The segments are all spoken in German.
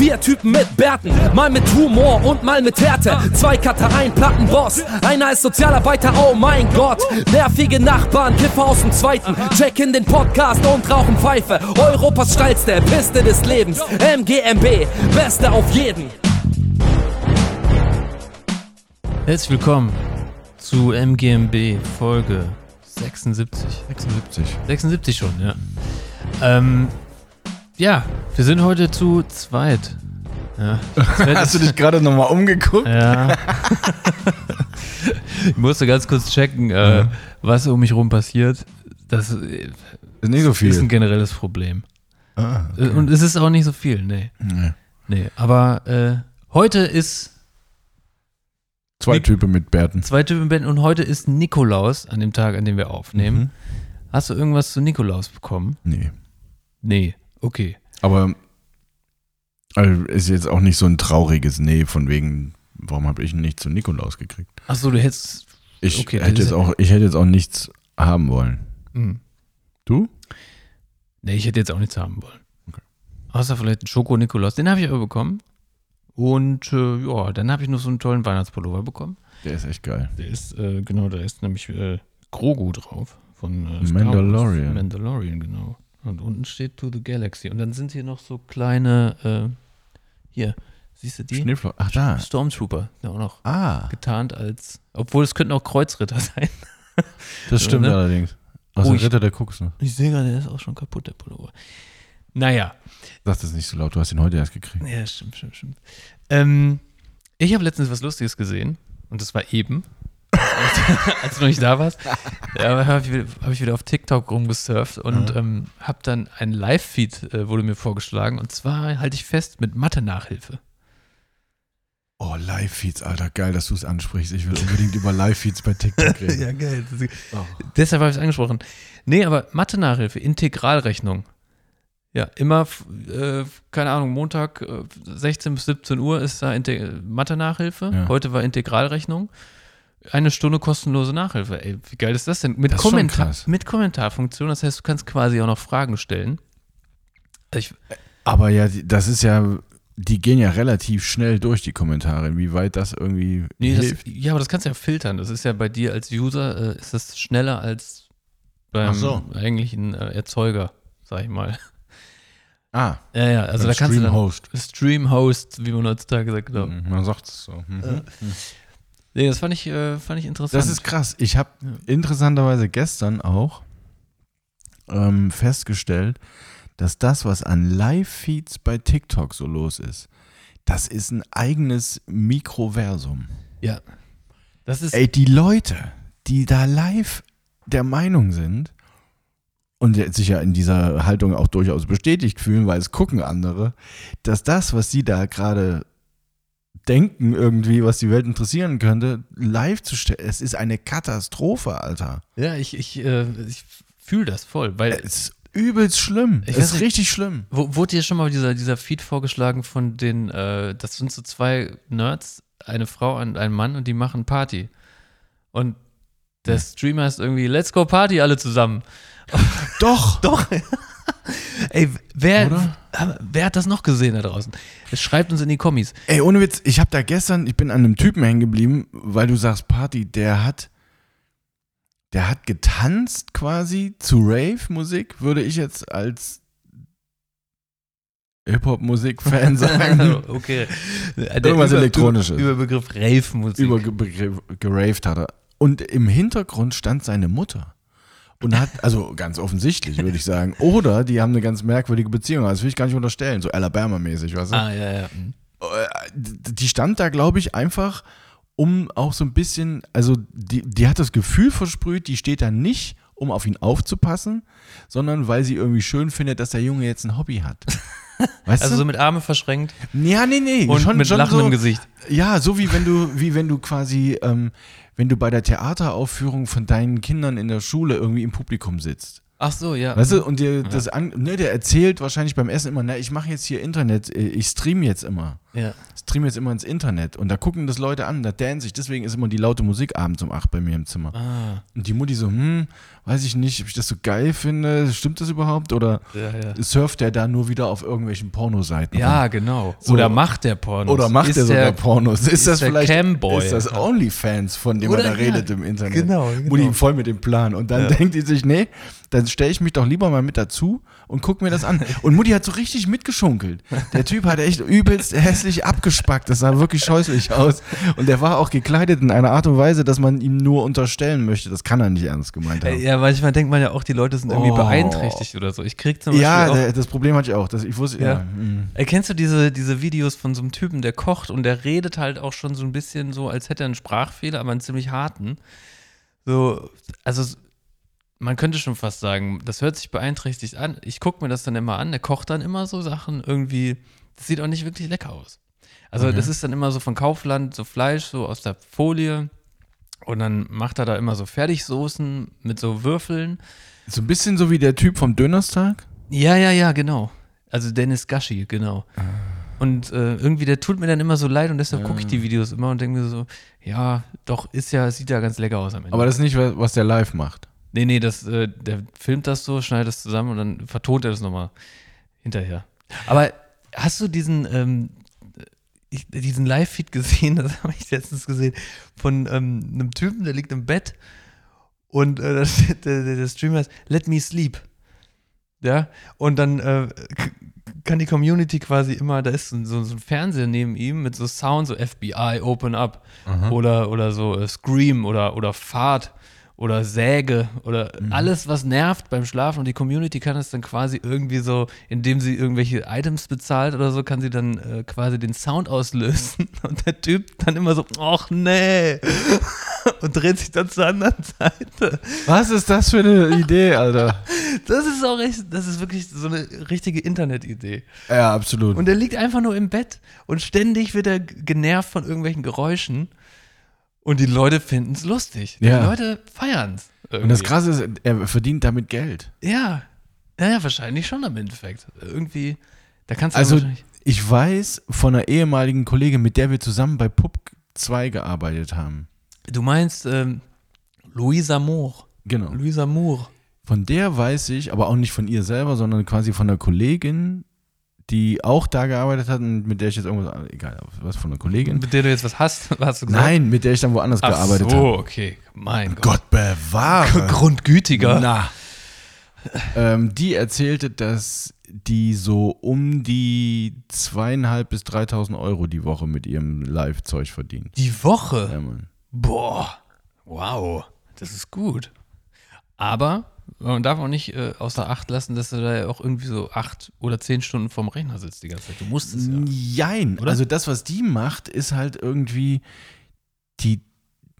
Vier Typen mit Bärten, mal mit Humor und mal mit Härte. Zwei Cutter, ein Plattenboss, einer ist Sozialarbeiter, oh mein Gott. Nervige Nachbarn, Kiffer aus dem Zweiten, checken den Podcast und rauchen Pfeife. Europas steilste Piste des Lebens, MGMB, Beste auf jeden. Herzlich willkommen zu MGMB Folge 76. 76. 76 schon, ja. Ähm, ja, wir sind heute zu zweit. Ja, Hast du ist- dich gerade nochmal umgeguckt? Ja. ich musste ganz kurz checken, äh, Ja. was um mich rum passiert. Das äh, Ist nicht so ist viel. ein generelles Problem. Ah, Äh, Und es ist auch nicht so viel, nee. nee. Nee, aber äh, heute ist Zwei Nick- Typen mit Bärten. zwei Typen im Band und heute ist Nikolaus an dem Tag, an dem wir aufnehmen. Mhm. Hast du irgendwas zu Nikolaus bekommen? Nee. Nee, okay. Aber also, ist jetzt auch nicht so ein trauriges Nee, von wegen, warum habe ich nicht zu Nikolaus gekriegt? Achso, du hättest. Ich, Okay, hätte jetzt auch, ich hätte jetzt auch nichts haben wollen. Hm. Du? Nee, ich hätte jetzt auch nichts haben wollen. Okay. Außer vielleicht einen Schoko-Nikolaus. Den habe ich aber bekommen. Und äh, ja, dann habe ich noch so einen tollen Weihnachtspullover bekommen. Der ist echt geil. Der ist, äh, genau, da ist nämlich äh, Grogu drauf. Von äh. Mandalorian. Mandalorian, genau. Und unten steht To the Galaxy. Und dann sind hier noch so kleine, äh, hier, siehst du die? Schneeflo Ach, da. Stormtrooper, auch noch Ah, getarnt als, obwohl es könnten auch Kreuzritter sein. das stimmt ne? allerdings. Aus Oh, dem Ritter der Kucks, ne? Ich sehe gerade, der ist auch schon kaputt, der Pullover. Naja, Sag das nicht so laut, du hast ihn heute erst gekriegt. ja, stimmt, stimmt, stimmt. Ähm, ich habe letztens was Lustiges gesehen und das war eben, als du noch nicht da warst. Ja, habe ich, wieder- hab ich wieder auf TikTok rumgesurft und Mhm. ähm, habe dann ein Live-Feed, äh, wurde mir vorgeschlagen und zwar halte ich fest mit Mathe-Nachhilfe. Oh, Live-Feeds, Alter, geil, dass du es ansprichst. Ich will unbedingt über Live-Feeds bei TikTok reden. geil. Oh. Deshalb habe ich es angesprochen. Nee, aber Mathe-Nachhilfe, Integralrechnung. Ja, immer, äh, keine Ahnung, Montag äh, 16 bis 17 Uhr ist da Mathe-Nachhilfe. Ja. Heute war Integralrechnung. Eine Stunde kostenlose Nachhilfe. Ey, wie geil ist das denn? Mit, Das ist schon Kommentar krass. mit Kommentarfunktion, das heißt, du kannst quasi auch noch Fragen stellen. Ich, Aber ja, das ist ja, die gehen ja relativ schnell durch die Kommentare, wie weit das irgendwie nee, das, hilft. ja, aber das kannst du ja filtern. Das ist ja bei dir als User, äh, ist das schneller als beim so. eigentlichen äh, Erzeuger, sag ich mal. ah, Ja, ja, also da kannst du dann Host. Stream-Host, wie man heutzutage sagt, genau. Man sagt es so. Mhm. Äh, Nee, das fand ich, äh, fand ich interessant. Das ist krass. Ich habe interessanterweise gestern auch ähm, festgestellt, dass das, was an Live-Feeds bei TikTok so los ist, das ist ein eigenes Mikroversum. ja. Das ist, Ey, die Leute, die da live der Meinung sind und sich ja in dieser Haltung auch durchaus bestätigt fühlen, weil es gucken andere, dass das, was sie da gerade denken irgendwie, was die Welt interessieren könnte, live zu stellen, es ist eine Katastrophe, Alter. ja, ich, ich, äh, ich fühle das voll, weil, Es ist übelst schlimm. Ich es ist richtig schlimm. wo, wurde dir schon mal dieser, dieser Feed vorgeschlagen von den, äh, das sind so zwei Nerds, eine Frau und ein Mann und die machen Party. Und der Streamer ist irgendwie, let's go Party alle zusammen. Doch. Doch. Ey, wer, Oder? wer hat das noch gesehen da draußen? Schreibt uns in die Kommis. Ey, ohne Witz, ich habe da gestern, ich bin an einem Typen hängen geblieben, weil du sagst Party, der hat, der hat getanzt quasi zu Rave-Musik, würde ich jetzt als Hip-Hop-Musik-Fan sagen. okay. Der Irgendwas Elektronisches. Über Begriff Rave-Musik. Über ge- ge- geraved hat er. Und im Hintergrund stand seine Mutter. Und hat, also ganz offensichtlich, würde ich sagen. Oder die haben eine ganz merkwürdige Beziehung. Das will ich gar nicht unterstellen. So Alabama-mäßig, weißt du? Ah, ja, ja. Mhm. Äh, die stand da, glaube ich, einfach, um auch so ein bisschen, also die, die hat das Gefühl versprüht, die steht da nicht, um auf ihn aufzupassen, sondern weil sie irgendwie schön findet, dass der Junge jetzt ein Hobby hat. Weißt Also du? so mit Arme verschränkt ja, nee, nee. und schon, mit schon Lachen so, im Gesicht. Ja, so wie wenn du, wie wenn du quasi, ähm, wenn du bei der Theateraufführung von deinen Kindern in der Schule irgendwie im Publikum sitzt. Ach so, ja. Weißt du, und dir das an, ne, der erzählt wahrscheinlich beim Essen immer, na, ich mache jetzt hier Internet, äh, ich stream jetzt immer. Ja. Streame jetzt immer ins Internet und da gucken das Leute an, da dance ich. Deswegen ist immer die laute Musik abends um 8 bei mir im Zimmer. Ah. Und die Mutti so, hm, weiß ich nicht, ob ich das so geil finde. Stimmt das überhaupt? Oder Ja, ja. surft der da nur wieder auf irgendwelchen Pornoseiten? Ja, rum? genau. So. Oder macht der Pornos. Oder macht Ist er sogar der- Pornos? Ist, ist das der vielleicht Camboy. ist das OnlyFans, von dem man da redet im Internet? genau, genau. Mutti voll mit dem Plan. Und dann denkt die sich, nee, dann stelle ich mich doch lieber mal mit dazu und guck mir das an. Und Mutti hat so richtig mitgeschunkelt. Der Typ hat echt übelst hässlich abgespackt. Das sah wirklich scheußlich aus. Und der war auch gekleidet in einer Art und Weise, dass man ihm nur unterstellen möchte. Das kann er nicht ernst gemeint haben. Äh, Ja, manchmal denkt man ja auch, die Leute sind irgendwie Oh. beeinträchtigt oder so. Ich krieg zum Beispiel Ja, auch, das Problem hatte ich auch. Das, ich wusste, ja. Ja. mm. Erkennst du diese, diese Videos von so einem Typen, der kocht und der redet halt auch schon so ein bisschen so, als hätte er einen Sprachfehler, aber einen ziemlich harten. So, also man könnte schon fast sagen, das hört sich beeinträchtigt an. Ich gucke mir das dann immer an, der kocht dann immer so Sachen irgendwie, das sieht auch nicht wirklich lecker aus. Also Okay. das ist dann immer so von Kaufland, so Fleisch, so aus der Folie. Und dann macht er da immer so Fertigsoßen mit so Würfeln. So ein bisschen so wie der Typ vom Dönerstag. Ja, ja, ja, genau. Also Dennis Gashi, genau. Ah. Und äh, irgendwie, der tut mir dann immer so leid und deshalb gucke ich die Videos immer und denke mir so, ja, doch, ist ja, sieht ja ganz lecker aus am Ende. Aber das ist nicht, was was der live macht. nee, nee, das, äh, der filmt das so, schneidet das zusammen und dann vertont er das nochmal hinterher. Aber hast du diesen, ähm, ich, diesen Live-Feed gesehen, das habe ich letztens gesehen, von ähm, einem Typen, der liegt im Bett und äh, das, der, der, der Streamer ist Let Me Sleep. Ja, und dann äh, kann die Community quasi immer, da ist so, so, ein Fernseher neben ihm mit so Sound, so FBI, Open Up oder, oder so äh, Scream oder, oder Fahrt oder Säge oder alles, was nervt beim Schlafen und die Community kann es dann quasi irgendwie so, indem sie irgendwelche Items bezahlt oder so, kann sie dann äh, quasi den Sound auslösen und der Typ dann immer so, ach nee und dreht sich dann zur anderen Seite. Was ist das für eine Idee, Alter? Das ist auch echt, das ist wirklich so eine richtige Internetidee. Ja, absolut. Und er liegt einfach nur im Bett und ständig wird er genervt von irgendwelchen Geräuschen und die Leute finden es lustig. Die Ja. Leute feiern es. Und das Krasse ist, er verdient damit Geld. Ja. Naja, wahrscheinlich schon im Endeffekt. Irgendwie, da kannst du Also, ich weiß von einer ehemaligen Kollegin, mit der wir zusammen bei Pub 2 gearbeitet haben. Du meinst ähm, Louisa Moore. Genau. Louisa Moore. Von der weiß ich, aber auch nicht von ihr selber, sondern quasi von einer Kollegin, die auch da gearbeitet hat und mit der ich jetzt irgendwas, egal, was von einer Kollegin. Mit der du jetzt was hast, hast du gesagt? Nein, mit der ich dann woanders Ach gearbeitet so, habe. okay. Mein Gott. Gott bewahre. Grundgütiger. Na. ähm, die erzählte, dass die so um die zweieinhalb bis 3.000 Euro die Woche mit ihrem Live-Zeug verdient. Die Woche. Ja. Boah, wow, das ist gut. Aber man darf auch nicht äh, außer Acht lassen, dass du da ja auch irgendwie so acht oder zehn Stunden vorm Rechner sitzt die ganze Zeit. Du musst es ja. Jein. Oder? Also das, was die macht, ist halt irgendwie die,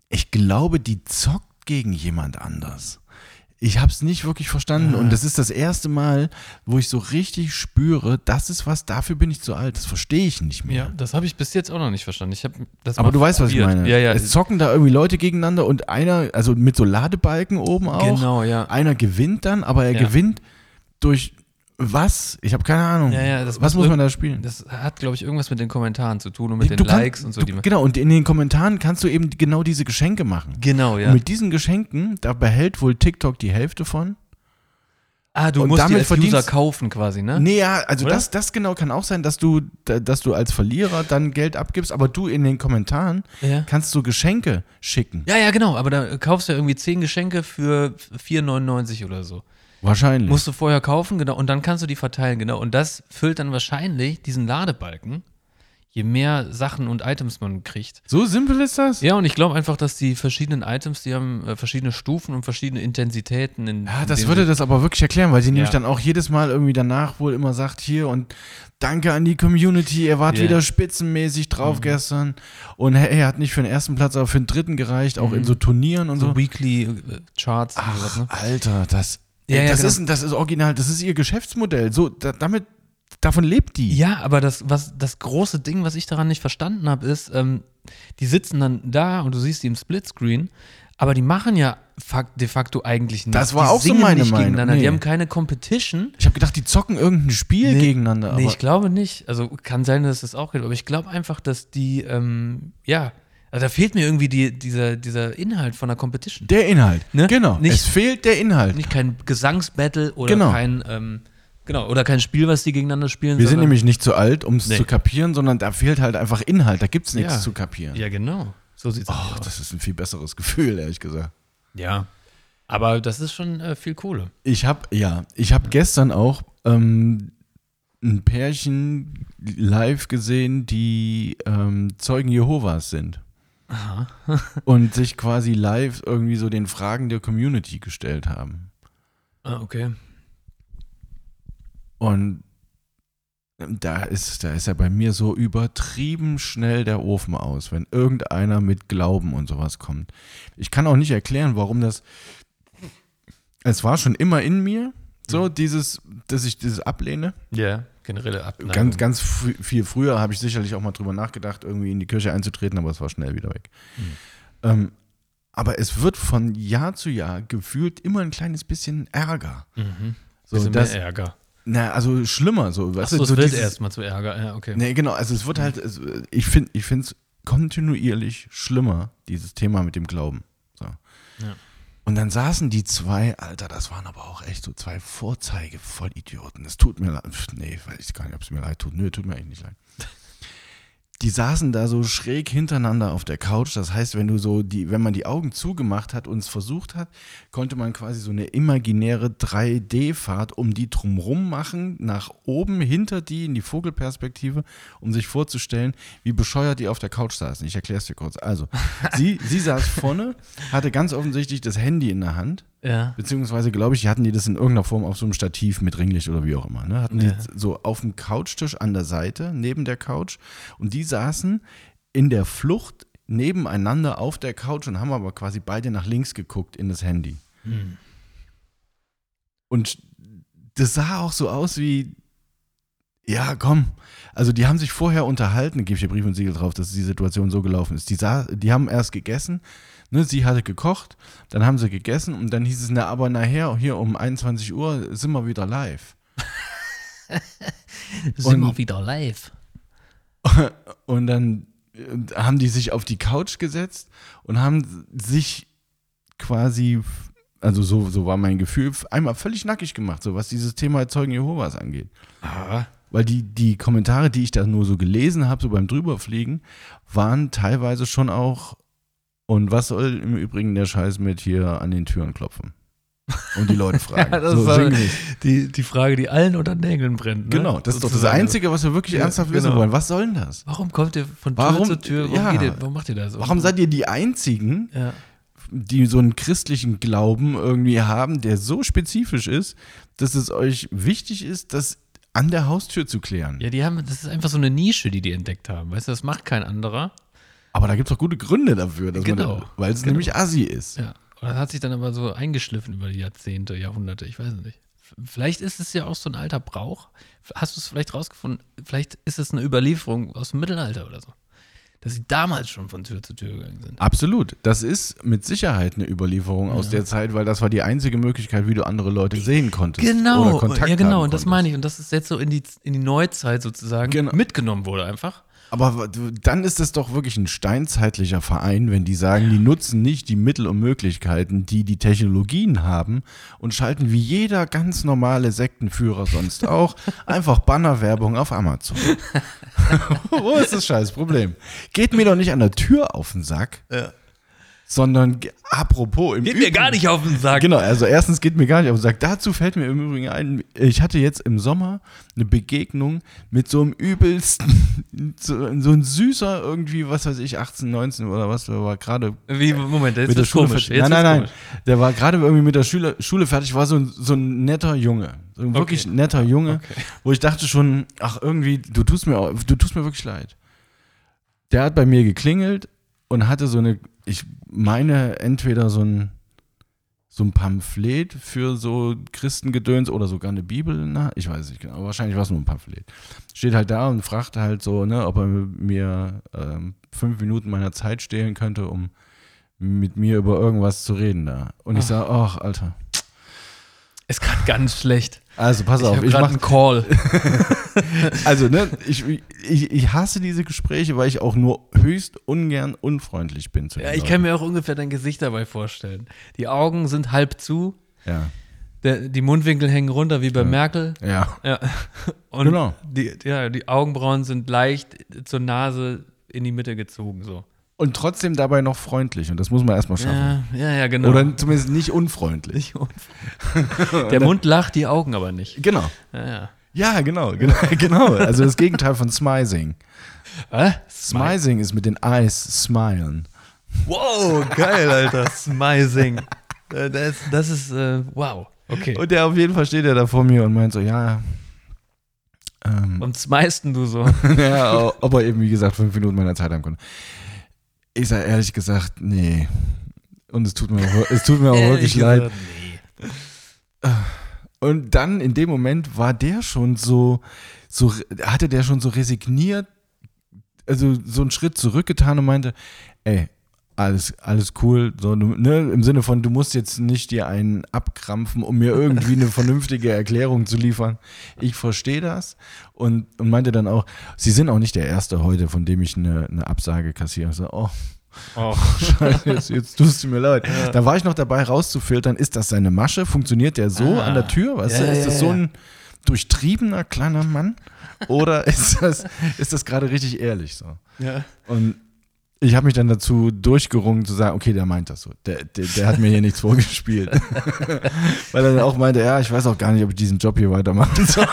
ich glaube, die zockt gegen jemand anders. Ich habe es nicht wirklich verstanden und das ist das erste Mal, wo ich so richtig spüre, das ist was, dafür bin ich zu alt. Das verstehe ich nicht mehr. Ja, das habe ich bis jetzt auch noch nicht verstanden. Ich habe das Aber du weißt, was ich meine. Ja, ja. Es zocken da irgendwie Leute gegeneinander und einer, also mit so Ladebalken oben auch. Genau, ja. Einer gewinnt dann, aber er Ja. gewinnt durch was? Ich habe keine Ahnung. Ja, ja, was muss muss man da spielen? Das hat, glaube ich, irgendwas mit den Kommentaren zu tun und mit Du den kann- Likes und so. du, die genau, und in den Kommentaren kannst du eben genau diese Geschenke machen. genau, ja. Und mit diesen Geschenken, da behält wohl TikTok die Hälfte von. ah, du und musst die damit als User kaufen quasi, ne? Nee, ja, also Oder? das, das genau kann auch sein, dass du, da- dass du als Verlierer dann Geld abgibst, aber du in den Kommentaren Ja. kannst du Geschenke schicken. Ja, ja, genau. Aber da kaufst du ja irgendwie zehn Geschenke für 4,99 oder so. Wahrscheinlich. Musst du vorher kaufen, genau. Und dann kannst du die verteilen, genau. Und das füllt dann wahrscheinlich diesen Ladebalken, je mehr Sachen und Items man kriegt. so simpel ist das? Ja, und ich glaube einfach, dass die verschiedenen Items, die haben äh, verschiedene Stufen und verschiedene Intensitäten. In, Ja, das würde das aber wirklich erklären, weil sie nämlich Ja. dann auch jedes Mal irgendwie danach wohl immer sagt, hier und danke an die Community, ihr wart Ja. wieder spitzenmäßig drauf gestern und hey, er hat nicht für den ersten Platz, aber für den dritten gereicht, auch in so Turnieren und so. so Weekly äh, Charts und sowas, Ach, ne? Alter, das, ey, ja, das, genau. ist, das ist original, das ist ihr Geschäftsmodell. So, da, damit, davon lebt die. Ja, aber das, was, das große Ding, was ich daran nicht verstanden habe, ist, ähm, die sitzen dann da und du siehst die im Splitscreen, aber die machen ja de facto eigentlich nicht. Das war die auch so meine nicht Meinung. gegeneinander. Nee. Die haben keine Competition. Ich habe gedacht, die zocken irgendein Spiel Nee, gegeneinander. nee, aber ich glaube nicht. Also kann sein, dass es das auch gibt, aber ich glaube einfach, dass die, ähm, ja, also da fehlt mir irgendwie die, dieser, dieser Inhalt von der Competition. der Inhalt. Ne? Genau. Nicht- es fehlt der Inhalt. Nicht kein Gesangsbattle oder Genau. kein, ähm, genau, oder kein Spiel, was die gegeneinander spielen. Wir sind nämlich nicht zu alt, um es Nee. zu kapieren, sondern da fehlt halt einfach Inhalt. Da gibt es nichts Ja. zu kapieren. Ja, genau. So sieht's Ach, aus. das ist ein viel besseres Gefühl, ehrlich gesagt. Ja. Aber das ist schon äh, viel Kohle. Ich habe ja, ich habe gestern auch ähm, ein Pärchen live gesehen, die ähm, Zeugen Jehovas sind. und sich quasi live irgendwie so den Fragen der Community gestellt haben. Ah, okay. Und da ist, da ist ja bei mir so übertrieben schnell der Ofen aus, wenn irgendeiner mit Glauben und sowas kommt. Ich kann auch nicht erklären, warum das. Es war schon immer in mir, so dieses, dass ich dieses ablehne. Ja, generelle Abneigung. Ganz, ganz viel früher habe ich sicherlich auch mal drüber nachgedacht, irgendwie in die Kirche einzutreten, aber es war schnell wieder weg. Ähm, aber es wird von Jahr zu Jahr gefühlt immer ein kleines bisschen Ärger. Mhm. So, Bisschen das, mehr Ärger. na, also schlimmer, so. Weißt Achso, du, es so wird erstmal zu Ärger. Ja, okay. Nee, genau, also es wird halt, es, ich finde ich es kontinuierlich schlimmer, dieses Thema mit dem Glauben. So. Ja. Und dann saßen die zwei, Alter, das waren aber auch echt so zwei Vorzeige-Vollidioten. Es tut mir leid, nee, weiß ich gar nicht, ob es mir leid tut. Nö, tut mir eigentlich nicht leid. Die saßen da so schräg hintereinander auf der Couch. Das heißt, wenn du so die, wenn man die Augen zugemacht hat und es versucht hat, konnte man quasi so eine imaginäre 3D-Fahrt um die drumrum machen, nach oben, hinter die, in die Vogelperspektive, um sich vorzustellen, wie bescheuert die auf der Couch saßen. Ich erkläre es dir kurz. Also, sie, sie saß vorne, hatte ganz offensichtlich das Handy in der Hand. Ja. Beziehungsweise, glaube ich, hatten die das in irgendeiner Form auf so einem Stativ mit Ringlicht oder wie auch immer. Ne? Hatten Ja. die so auf dem Couchtisch an der Seite, neben der Couch. Und die saßen in der Flucht nebeneinander auf der Couch und haben aber quasi beide nach links geguckt in das Handy. Hm. Und das sah auch so aus wie, ja, komm. Also die haben sich vorher unterhalten, gebe ich dir Brief und Siegel drauf, dass die Situation so gelaufen ist. Die, sah, die haben erst gegessen, ne, sie hatte gekocht, dann haben sie gegessen und dann hieß es, na, aber nachher, hier um 21 Uhr sind wir wieder live. Sind Und- wir wieder live. Und dann äh, haben die sich auf die Couch gesetzt und haben sich quasi, also so, so war mein Gefühl, einmal völlig nackig gemacht, so was dieses Thema Zeugen Jehovas angeht. Ah. Weil die, die Kommentare, die ich da nur so gelesen habe, so beim Drüberfliegen, waren teilweise schon auch, und was soll im Übrigen der Scheiß mit hier an den Türen klopfen? Und die Leute fragen. Ja, das so sinngemäß. Die, die Frage, die allen unter den Nägeln brennt. Ne? Genau, das ist doch das. Einzige, was wir wirklich Ja, ernsthaft wissen genau. wollen. Was soll denn das? Warum kommt ihr von Tür Warum- zu Tür? Warum, ja. geht ihr, warum macht ihr das? Warum seid ihr die Einzigen, Ja. die so einen christlichen Glauben irgendwie haben, der so spezifisch ist, dass es euch wichtig ist, das an der Haustür zu klären? ja, die haben, das ist einfach so eine Nische, die die entdeckt haben. Weißt du, das macht kein anderer. Aber da gibt es doch gute Gründe dafür, dass Genau, man, weil es genau. nämlich assi ist. Ja. Und das hat sich dann aber so eingeschliffen über die Jahrzehnte, Jahrhunderte, ich weiß es nicht. Vielleicht ist es ja auch so ein alter Brauch. Hast du es vielleicht rausgefunden? Vielleicht ist es eine Überlieferung aus dem Mittelalter oder so. Dass sie damals schon von Tür zu Tür gegangen sind. Absolut. Das ist mit Sicherheit eine Überlieferung aus der Zeit, weil das war die einzige Möglichkeit, wie du andere Leute sehen konntest. Genau, Oder Kontakt ja genau, und das meine ich. Und das ist jetzt so in die, in die Neuzeit sozusagen Genau. mitgenommen wurde einfach. Aber dann ist es doch wirklich ein steinzeitlicher Verein, wenn die sagen, die nutzen nicht die Mittel und Möglichkeiten, die die Technologien haben und schalten wie jeder ganz normale Sektenführer sonst auch einfach Bannerwerbung auf Amazon. Wo ist das scheiß Problem? Geht mir doch nicht an der Tür auf den Sack, sondern apropos im Geht mir gar Übrigen- nicht auf den Sack. Genau, also erstens geht mir gar nicht auf den Sack. Dazu fällt mir im Übrigen ein, ich hatte jetzt im Sommer eine Begegnung mit so einem übelsten, so, so ein süßer irgendwie, was weiß ich, 18, 19 oder was, der war gerade Wie, Moment, jetzt mit der Schule komisch. fertig. Jetzt Nein, nein, nein. Der war gerade irgendwie mit der Schule, Schule fertig, war so ein, so ein netter Junge. So ein wirklich Okay. netter Junge, Okay. wo ich dachte schon, ach irgendwie, du tust mir, du tust mir wirklich leid. Der hat bei mir geklingelt und hatte so eine, ich meine, entweder so ein, so ein Pamphlet für so Christengedöns oder sogar eine Bibel, na, ich weiß nicht genau, wahrscheinlich war es nur ein Pamphlet. Steht halt da und fragt halt so, ne, ob er mir ähm, fünf Minuten meiner Zeit stehlen könnte, um mit mir über irgendwas zu reden da. Und ich Ach. sage, ach, Alter. Ist gerade ganz schlecht. Also pass Ich auf, ich gerade mach, einen Call. also ne, ich, ich, ich hasse diese Gespräche, weil ich auch nur höchst ungern unfreundlich bin zu Ja, ich Leuten. kann mir auch ungefähr dein Gesicht dabei vorstellen. Die Augen sind halb zu, Ja, der, die Mundwinkel hängen runter wie bei Ja. Merkel. ja. Ja. Und Genau. die, ja, die Augenbrauen sind leicht zur Nase in die Mitte gezogen. So. Und trotzdem dabei noch freundlich. Und das muss man erstmal schaffen. Ja, ja, ja, genau. Oder zumindest nicht unfreundlich. Nicht unf- Der Mund lacht, die Augen aber nicht. Genau. Ja, ja. Ja, genau, genau, genau. Also das Gegenteil von Smizing. Was? Smizing ist mit den Eyes smilen. Wow, geil, Alter. Smizing. Äh, Das, das ist, äh, wow. Okay. Und der auf jeden Fall steht ja da vor mir und meint so, ja. Ähm, Und smisten du so. ja, ob er eben, wie gesagt, fünf Minuten meiner Zeit haben konnte. Ich sage ehrlich gesagt, nee. Und es tut mir auch, es tut mir auch wirklich leid. Nee. Und dann in dem Moment war der schon so, so hatte der schon so resigniert, also so einen Schritt zurückgetan und meinte, ey, alles, alles cool, so, ne, im Sinne von, du musst jetzt nicht dir einen abkrampfen, um mir irgendwie eine vernünftige Erklärung zu liefern. Ich verstehe das und, und meinte dann auch, sie sind auch nicht der Erste heute, von dem ich eine, eine Absage kassiere. So, oh, Oh. Scheiße, jetzt, jetzt tust du mir leid. Da war ich noch dabei rauszufiltern, ist das seine Masche? Funktioniert der so Ah. an der Tür? Weißt Ja, du, ist ja, das ja, so ja. ein durchtriebener kleiner Mann? Oder ist das, ist das gerade richtig ehrlich so? Ja. Und ich habe mich dann dazu durchgerungen zu sagen, okay, der meint das so. Der, der, der hat mir hier nichts vorgespielt. Weil er dann auch meinte, ja, ich weiß auch gar nicht, ob ich diesen Job hier weitermachen soll.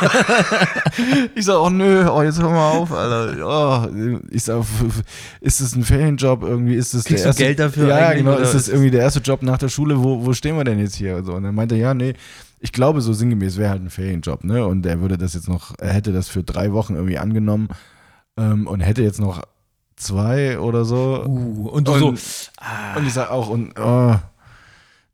ich sage, oh nö, oh, jetzt hör mal auf, Alter. Oh, ich sage, ist das ein Ferienjob irgendwie? Ist das Kriegst der erste, Geld dafür Ja, genau. Ist das irgendwie der erste Job nach der Schule? Wo, wo stehen wir denn jetzt hier? Und, so. und dann meinte er, ja, nee, ich glaube, so sinngemäß wäre halt ein Ferienjob, ne? Und er würde das jetzt noch, er hätte das für drei Wochen irgendwie angenommen ähm, und hätte jetzt noch zwei oder so. Uh, und du Und- so, ah, Und ich sage auch, und oh,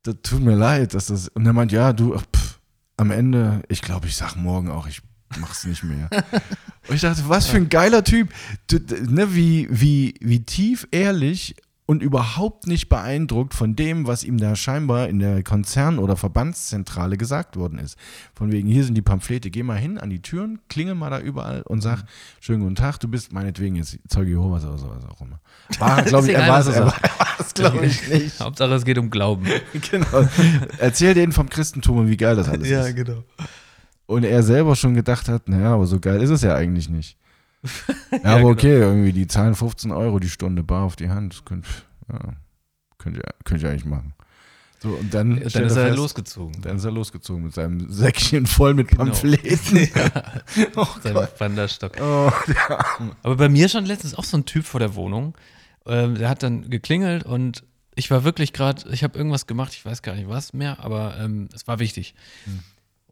das tut mir leid, dass das. Und er meint, ja, du, pff, am Ende, ich glaube, ich sag morgen auch, ich mach's nicht mehr. und ich dachte, was für ein geiler Typ. Du, ne, wie, wie, wie tief ehrlich und überhaupt nicht beeindruckt von dem, was ihm da scheinbar in der Konzern- oder Verbandszentrale gesagt worden ist. Von wegen, hier sind die Pamphlete, geh mal hin an die Türen, klingel mal da überall und sag, schönen guten Tag, du bist meinetwegen jetzt Zeuge Jehovas oder sowas auch immer. War, glaube ich, er war es, glaube ich, nicht. Hauptsache es geht um Glauben. genau. Erzähl denen vom Christentum und wie geil das alles ist. genau. Und er selber schon gedacht hat, naja, aber so geil ist es ja eigentlich nicht. Ja, Ja, aber genau. okay, irgendwie, die zahlen 15 Euro die Stunde bar auf die Hand. Könnt, ja, könnt, ihr, könnt ihr eigentlich machen. So, und dann, Dann ist er fest, losgezogen. Dann ist er losgezogen mit seinem Säckchen voll mit Genau. Pamphleten. ja, Oh sein. Wanderstock. Oh, Arme. Aber bei mir stand letztens auch so ein Typ vor der Wohnung. Ähm, der hat dann geklingelt und ich war wirklich gerade, ich habe irgendwas gemacht, ich weiß gar nicht was mehr, aber ähm, es war wichtig.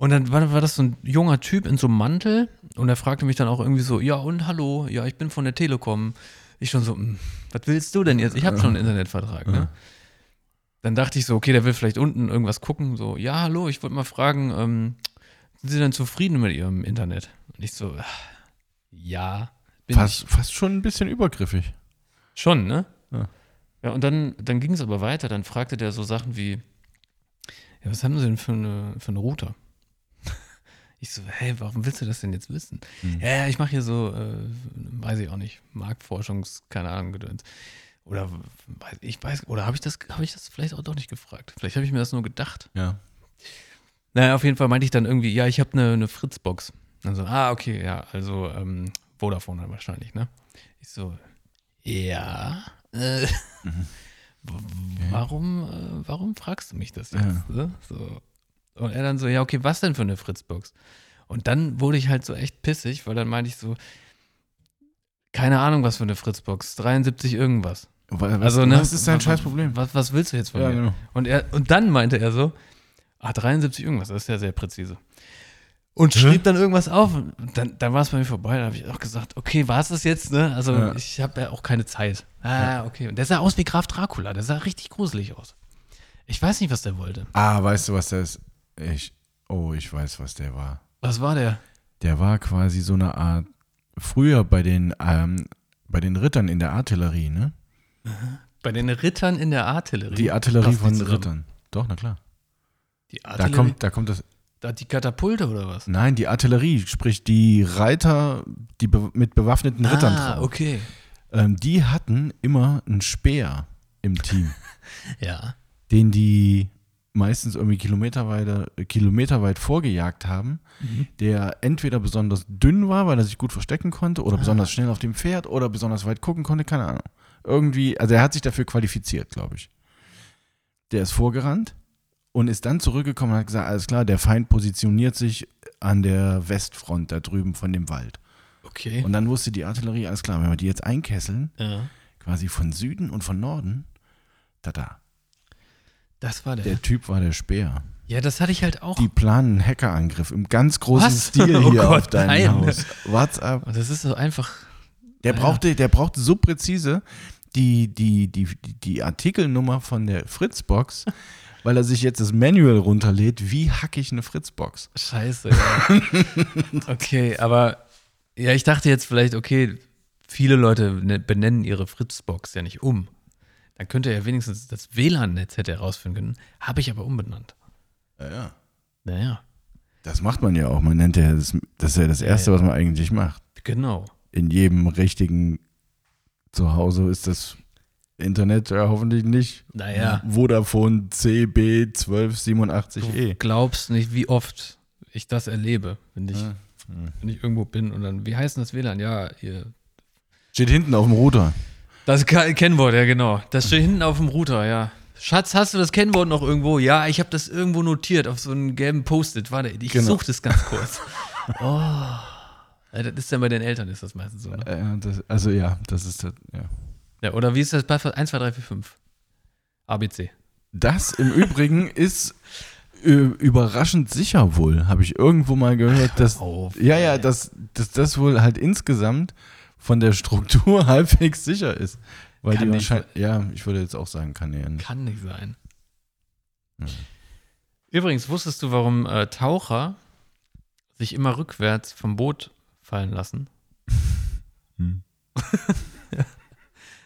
Und dann war, war das so ein junger Typ in so einem Mantel und er fragte mich dann auch irgendwie so, ja und hallo, ja, ich bin von der Telekom. Ich schon so, "Hm, was willst du denn jetzt? Ich habe schon einen Internetvertrag, ne? Dann dachte ich so, okay, der will vielleicht unten irgendwas gucken. So, ja, hallo, ich wollte mal fragen, ähm, sind Sie denn zufrieden mit Ihrem Internet? Und ich so, "Ah, ja, bin ich. Fast, fast schon ein bisschen übergriffig. Schon, ne? Ja. Ja, und dann, dann ging es aber weiter. Dann fragte der so Sachen wie, ja, was haben Sie denn für eine, für eine Router? Ich so, hey, warum willst du das denn jetzt wissen? Hm. Ja, ja, ich mache hier so, äh, weiß ich auch nicht, Marktforschungs, keine Ahnung, Gedöns. Oder weiß, ich weiß, oder habe ich das, habe ich das vielleicht auch doch nicht gefragt? Vielleicht habe ich mir das nur gedacht. Ja. Naja, auf jeden Fall meinte ich dann irgendwie, ja, ich habe eine, eine Fritzbox. Dann so, ah, okay, ja, also ähm, Vodafone dann wahrscheinlich, ne? Ich so, ja. Äh, w- warum, äh, warum fragst du mich das jetzt? Ja. Ne? So. Und er dann so, ja, okay, was denn für eine Fritzbox? Und dann wurde ich halt so echt pissig, weil dann meinte ich so, keine Ahnung, was für eine Fritzbox, 73 irgendwas. Was, Also, ne, was ist dein Scheißproblem? Was, was willst du jetzt von Ja, mir? genau. Und, er, und dann meinte er so, ah, 73 irgendwas, das ist ja sehr präzise. Und schrieb dann irgendwas auf und dann, dann war es bei mir vorbei. Da habe ich auch gesagt, okay, war es das jetzt? Ne? Also Ja. ich habe ja auch keine Zeit. Ah, okay. Und der sah aus wie Graf Dracula, der sah richtig gruselig aus. Ich weiß nicht, was der wollte. Ah, weißt du, was der ist? Ich, oh, ich weiß, was der war. Was war der? Der war quasi so eine Art, früher bei den, ähm, bei den Rittern in der Artillerie, ne? Bei den Rittern in der Artillerie. Die Artillerie von zusammen. Rittern. Doch, na klar. Die Da Artillerie. kommt, da kommt das. da die Katapulte oder was? Nein, die Artillerie, sprich die Reiter, die be mit bewaffneten Rittern ah, drauf. okay. Ähm, die hatten immer einen Speer im Team, Ja. den die meistens irgendwie kilometerweit, kilometerweit vorgejagt haben, Mhm. der entweder besonders dünn war, weil er sich gut verstecken konnte, Ah. oder besonders schnell auf dem Pferd oder besonders weit gucken konnte, keine Ahnung. Irgendwie, also er hat sich dafür qualifiziert, glaube ich. Der ist vorgerannt und ist dann zurückgekommen und hat gesagt, alles klar, der Feind positioniert sich an der Westfront da drüben von dem Wald. Okay. Und dann wusste die Artillerie, alles klar, wenn wir die jetzt einkesseln, ja. quasi von Süden und von Norden, da da. Das war der. Der Typ war der Speer. ja, das hatte ich halt auch. Die planen einen Hackerangriff im ganz großen Was? Stil Oh hier Gott, auf dein nein. Haus. WhatsApp. Und das ist so einfach. Der brauchte, der brauchte so präzise die, die, die, die, die Artikelnummer von der Fritzbox, weil er sich jetzt das Manual runterlädt, wie hacke ich eine Fritzbox. Scheiße. Ja. okay, aber ja, ich dachte jetzt vielleicht, okay, viele Leute ne- benennen ihre Fritzbox ja nicht um. Dann könnte er ja wenigstens das WLAN-Netz hätte herausfinden können. Habe ich aber umbenannt. Ja, ja. Naja, Das macht man ja auch. Man nennt ja das, das ist ja das Erste, ja. was man eigentlich macht. genau. In jedem richtigen Zuhause ist das Internet ja hoffentlich nicht. Naja. Vodafone CB 1287E. Du glaubst nicht, wie oft ich das erlebe, wenn ich, Ja. wenn ich irgendwo bin und dann, wie heißt denn das WLAN? Ja, hier. Steht hinten auf dem Router. Das Ke- Kennwort, ja genau. Das steht hinten auf dem Router, ja. Schatz, hast du das Kennwort noch irgendwo? Ja, ich habe das irgendwo notiert auf so einem gelben Post-it. Warte, ich Genau. suche das ganz kurz. oh. Ja, das ist dann bei den Eltern, ist das meistens so. Ne? Äh, das, also ja, das ist das, ja. Ja, oder wie ist das? Passwort? 1, 2, 3, 4, 5. ABC. Das im Übrigen ist äh, überraschend sicher wohl, habe ich irgendwo mal gehört, dass auf, ja ja, dass, dass das wohl halt insgesamt von der Struktur halbwegs sicher ist, weil Kann die nicht wahrscheinlich ja, ich würde jetzt auch sagen, kann ja nicht. Kann nicht sein. Mhm. Übrigens, wusstest du, warum äh, Taucher sich immer rückwärts vom Boot fallen lassen? Hm.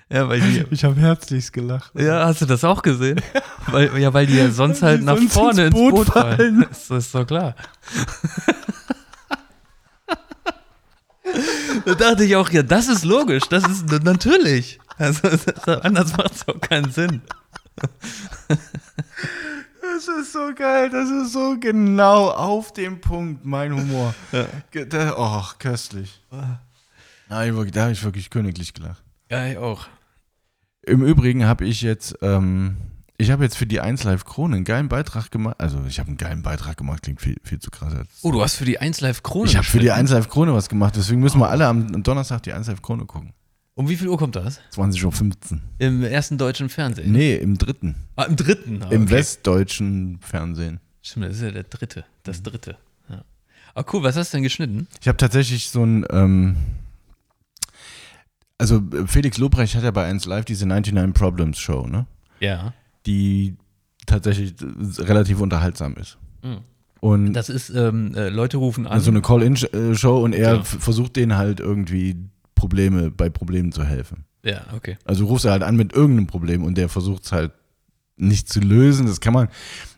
ja, weil die. Ich habe herzlichst gelacht. Ja, hast du das auch gesehen? weil, ja, weil die ja sonst halt die nach sonst vorne ins ins Boot Boot, fallen. fallen. Das ist doch klar. Da dachte ich auch, ja, das ist logisch. Das ist natürlich. Also, das, anders macht es auch keinen Sinn. Das ist so geil, das ist so genau auf dem Punkt, mein Humor. Da- Oh, köstlich. Nein, da habe ich wirklich königlich gelacht. Ja, ich auch. Im Übrigen habe ich jetzt, ähm, ich habe jetzt für die 1 Live Krone einen geilen Beitrag gemacht. Also ich habe einen geilen Beitrag gemacht, klingt viel, viel zu krass. Oh, du hast für die 1 Live Krone ich habe für die geschnitten. 1 Live Krone was gemacht, deswegen müssen wir alle am Donnerstag die 1 Live Krone gucken. Um wie viel Uhr kommt das? 20.15 Uhr. Im ersten deutschen Fernsehen? Nee, im dritten. Ah, im dritten. Ah, Im okay. westdeutschen Fernsehen. Stimmt, das ist ja der dritte. Das dritte. Ja. Ah, cool, was hast du denn geschnitten? Ich habe tatsächlich so ein, ähm, also äh, Felix Lobrecht hat ja bei 1 Live diese 99 Problems Show, ne? Ja. Die tatsächlich äh, relativ unterhaltsam ist. Mhm. Und Das ist, ähm, äh, Leute rufen an. so eine Call-In-Show und er Ja. versucht denen halt irgendwie Probleme, bei Problemen zu helfen. ja, okay. Also du rufst er halt an mit irgendeinem Problem und der versucht es halt nicht zu lösen. Das kann man,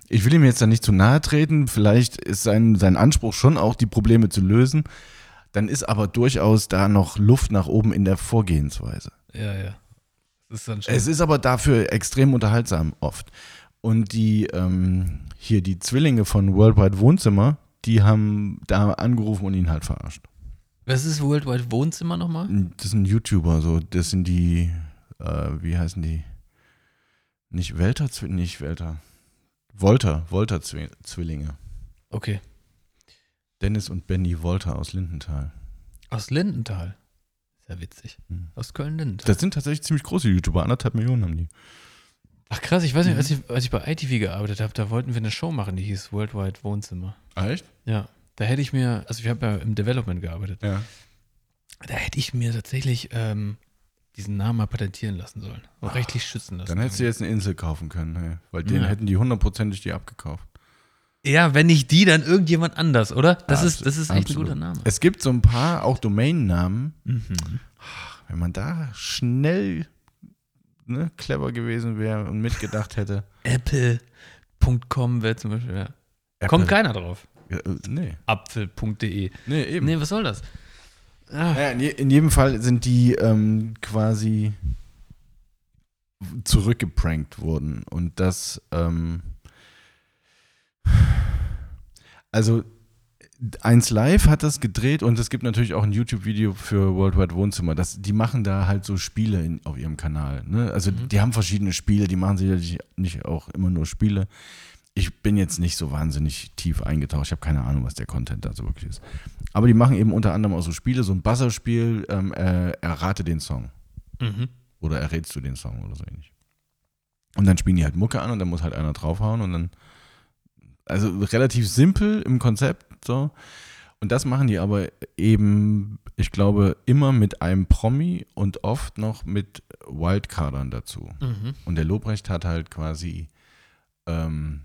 ich will ihm jetzt da nicht zu nahe treten, vielleicht ist sein, sein Anspruch schon auch, die Probleme zu lösen. Dann ist aber durchaus da noch Luft nach oben in der Vorgehensweise. Ja, ja. Das ist. Es ist aber dafür extrem unterhaltsam oft. Und die, ähm, hier die Zwillinge von Worldwide Wohnzimmer, die haben da angerufen und ihn halt verarscht. Was ist Worldwide Wohnzimmer nochmal? Das sind YouTuber, so, das sind die, äh, wie heißen die? Nicht Welter, nicht Welter. Volter, Volter Zwi- Zwillinge. Okay. Dennis und Benny Volter aus Lindenthal. Aus Lindenthal. Sehr witzig. Hm. Aus Köln-Lindenthal. Das sind tatsächlich ziemlich große YouTuber, anderthalb Millionen haben die. Ach krass, ich weiß nicht, Mhm. als ich, als ich bei ITV gearbeitet habe, da wollten wir eine Show machen, die hieß Worldwide Wohnzimmer. Echt? Ja. Da hätte ich mir, also ich habe ja im Development gearbeitet, Ja. da hätte ich mir tatsächlich ähm, diesen Namen mal patentieren lassen sollen. Und rechtlich schützen lassen. Dann hättest du jetzt eine Insel kaufen können, hey. weil den Ja. hätten die hundertprozentig die abgekauft. Ja, wenn nicht die, dann irgendjemand anders, oder? Das, Ja, ist, das ist echt absolut. ein guter Name. Es gibt so ein paar auch Domainnamen, Mhm. wenn man da schnell ne, clever gewesen wäre und mitgedacht hätte. Apple.com wäre zum Beispiel, ja. Apple- Kommt keiner drauf. Ja, äh, nee. Apfel.de. Nee, eben. Nee, was soll das? Ah, Naja, in, je, in jedem Fall sind die ähm, quasi zurückgeprankt worden. Und das, ähm, also 1 Live hat das gedreht und es gibt natürlich auch ein YouTube-Video für Worldwide Wohnzimmer. Das, die machen da halt so Spiele in, auf ihrem Kanal. Ne? Also Mhm. die haben verschiedene Spiele, die machen sicherlich nicht auch immer nur Spiele. Ich bin jetzt nicht so wahnsinnig tief eingetaucht. Ich habe keine Ahnung, was der Content da so wirklich ist. Aber die machen eben unter anderem auch so Spiele, so ein Buzzer-Spiel, ähm, äh, errate den Song. mhm. Oder errätst du den Song oder so ähnlich. Und dann spielen die halt Mucke an und dann muss halt einer draufhauen und dann. Also relativ simpel im Konzept so. Und das machen die aber eben, ich glaube, immer mit einem Promi und oft noch mit Wildcardern dazu. Mhm. Und der Lobrecht hat halt quasi ähm,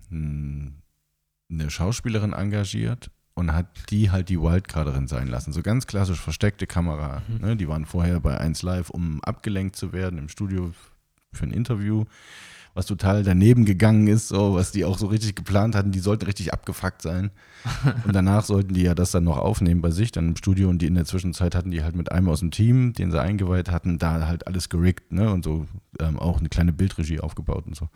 eine Schauspielerin engagiert und hat die halt die Wildcarderin sein lassen. So ganz klassisch versteckte Kamera. Mhm. Ne? Die waren vorher bei 1 Live, um abgelenkt zu werden im Studio für ein Interview, was total daneben gegangen ist, so, was die auch so richtig geplant hatten. Die sollten richtig abgefuckt sein. Und danach sollten die ja das dann noch aufnehmen bei sich, dann im Studio. Und die in der Zwischenzeit hatten die halt mit einem aus dem Team, den sie eingeweiht hatten, da halt alles gerickt, ne? Und so ähm, auch eine kleine Bildregie aufgebaut und so.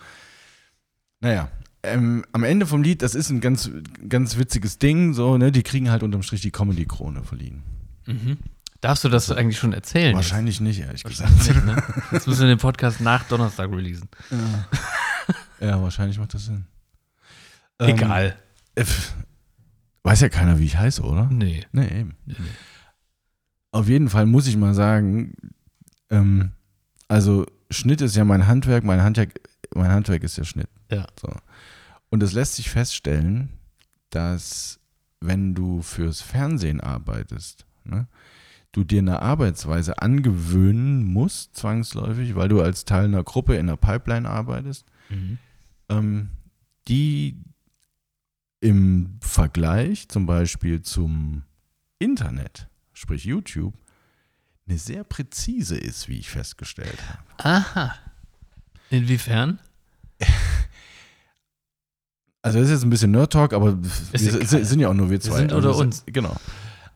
Naja, ähm, am Ende vom Lied, das ist ein ganz, ganz witziges Ding, so, ne? Die kriegen halt unterm Strich die Comedy-Krone verliehen. Mhm. Darfst du das eigentlich schon erzählen? Wahrscheinlich nicht, ehrlich gesagt. Wahrscheinlich nicht, ne? Jetzt müssen wir den Podcast nach Donnerstag releasen. Ja, wahrscheinlich macht das Sinn. Egal. Ähm, äh, pf, weiß ja keiner, wie ich heiße, oder? Nee. Nee, eben. nee, nee. Auf jeden Fall muss ich mal sagen, ähm, also Schnitt ist ja mein Handwerk, mein Handwerk, mein Handwerk ist ja Schnitt. Ja. So. Und es lässt sich feststellen, dass wenn du fürs Fernsehen arbeitest, ne, du dir eine Arbeitsweise angewöhnen musst, zwangsläufig, weil du als Teil einer Gruppe in einer Pipeline arbeitest, Mhm. ähm, die im Vergleich zum Beispiel zum Internet, sprich YouTube, eine sehr präzise ist, wie ich festgestellt habe. Aha. Inwiefern? Also das ist jetzt ein bisschen Nerd-Talk, aber Ist wir egal. sind, ja auch nur wir zwei. sind also unter das- uns. Genau.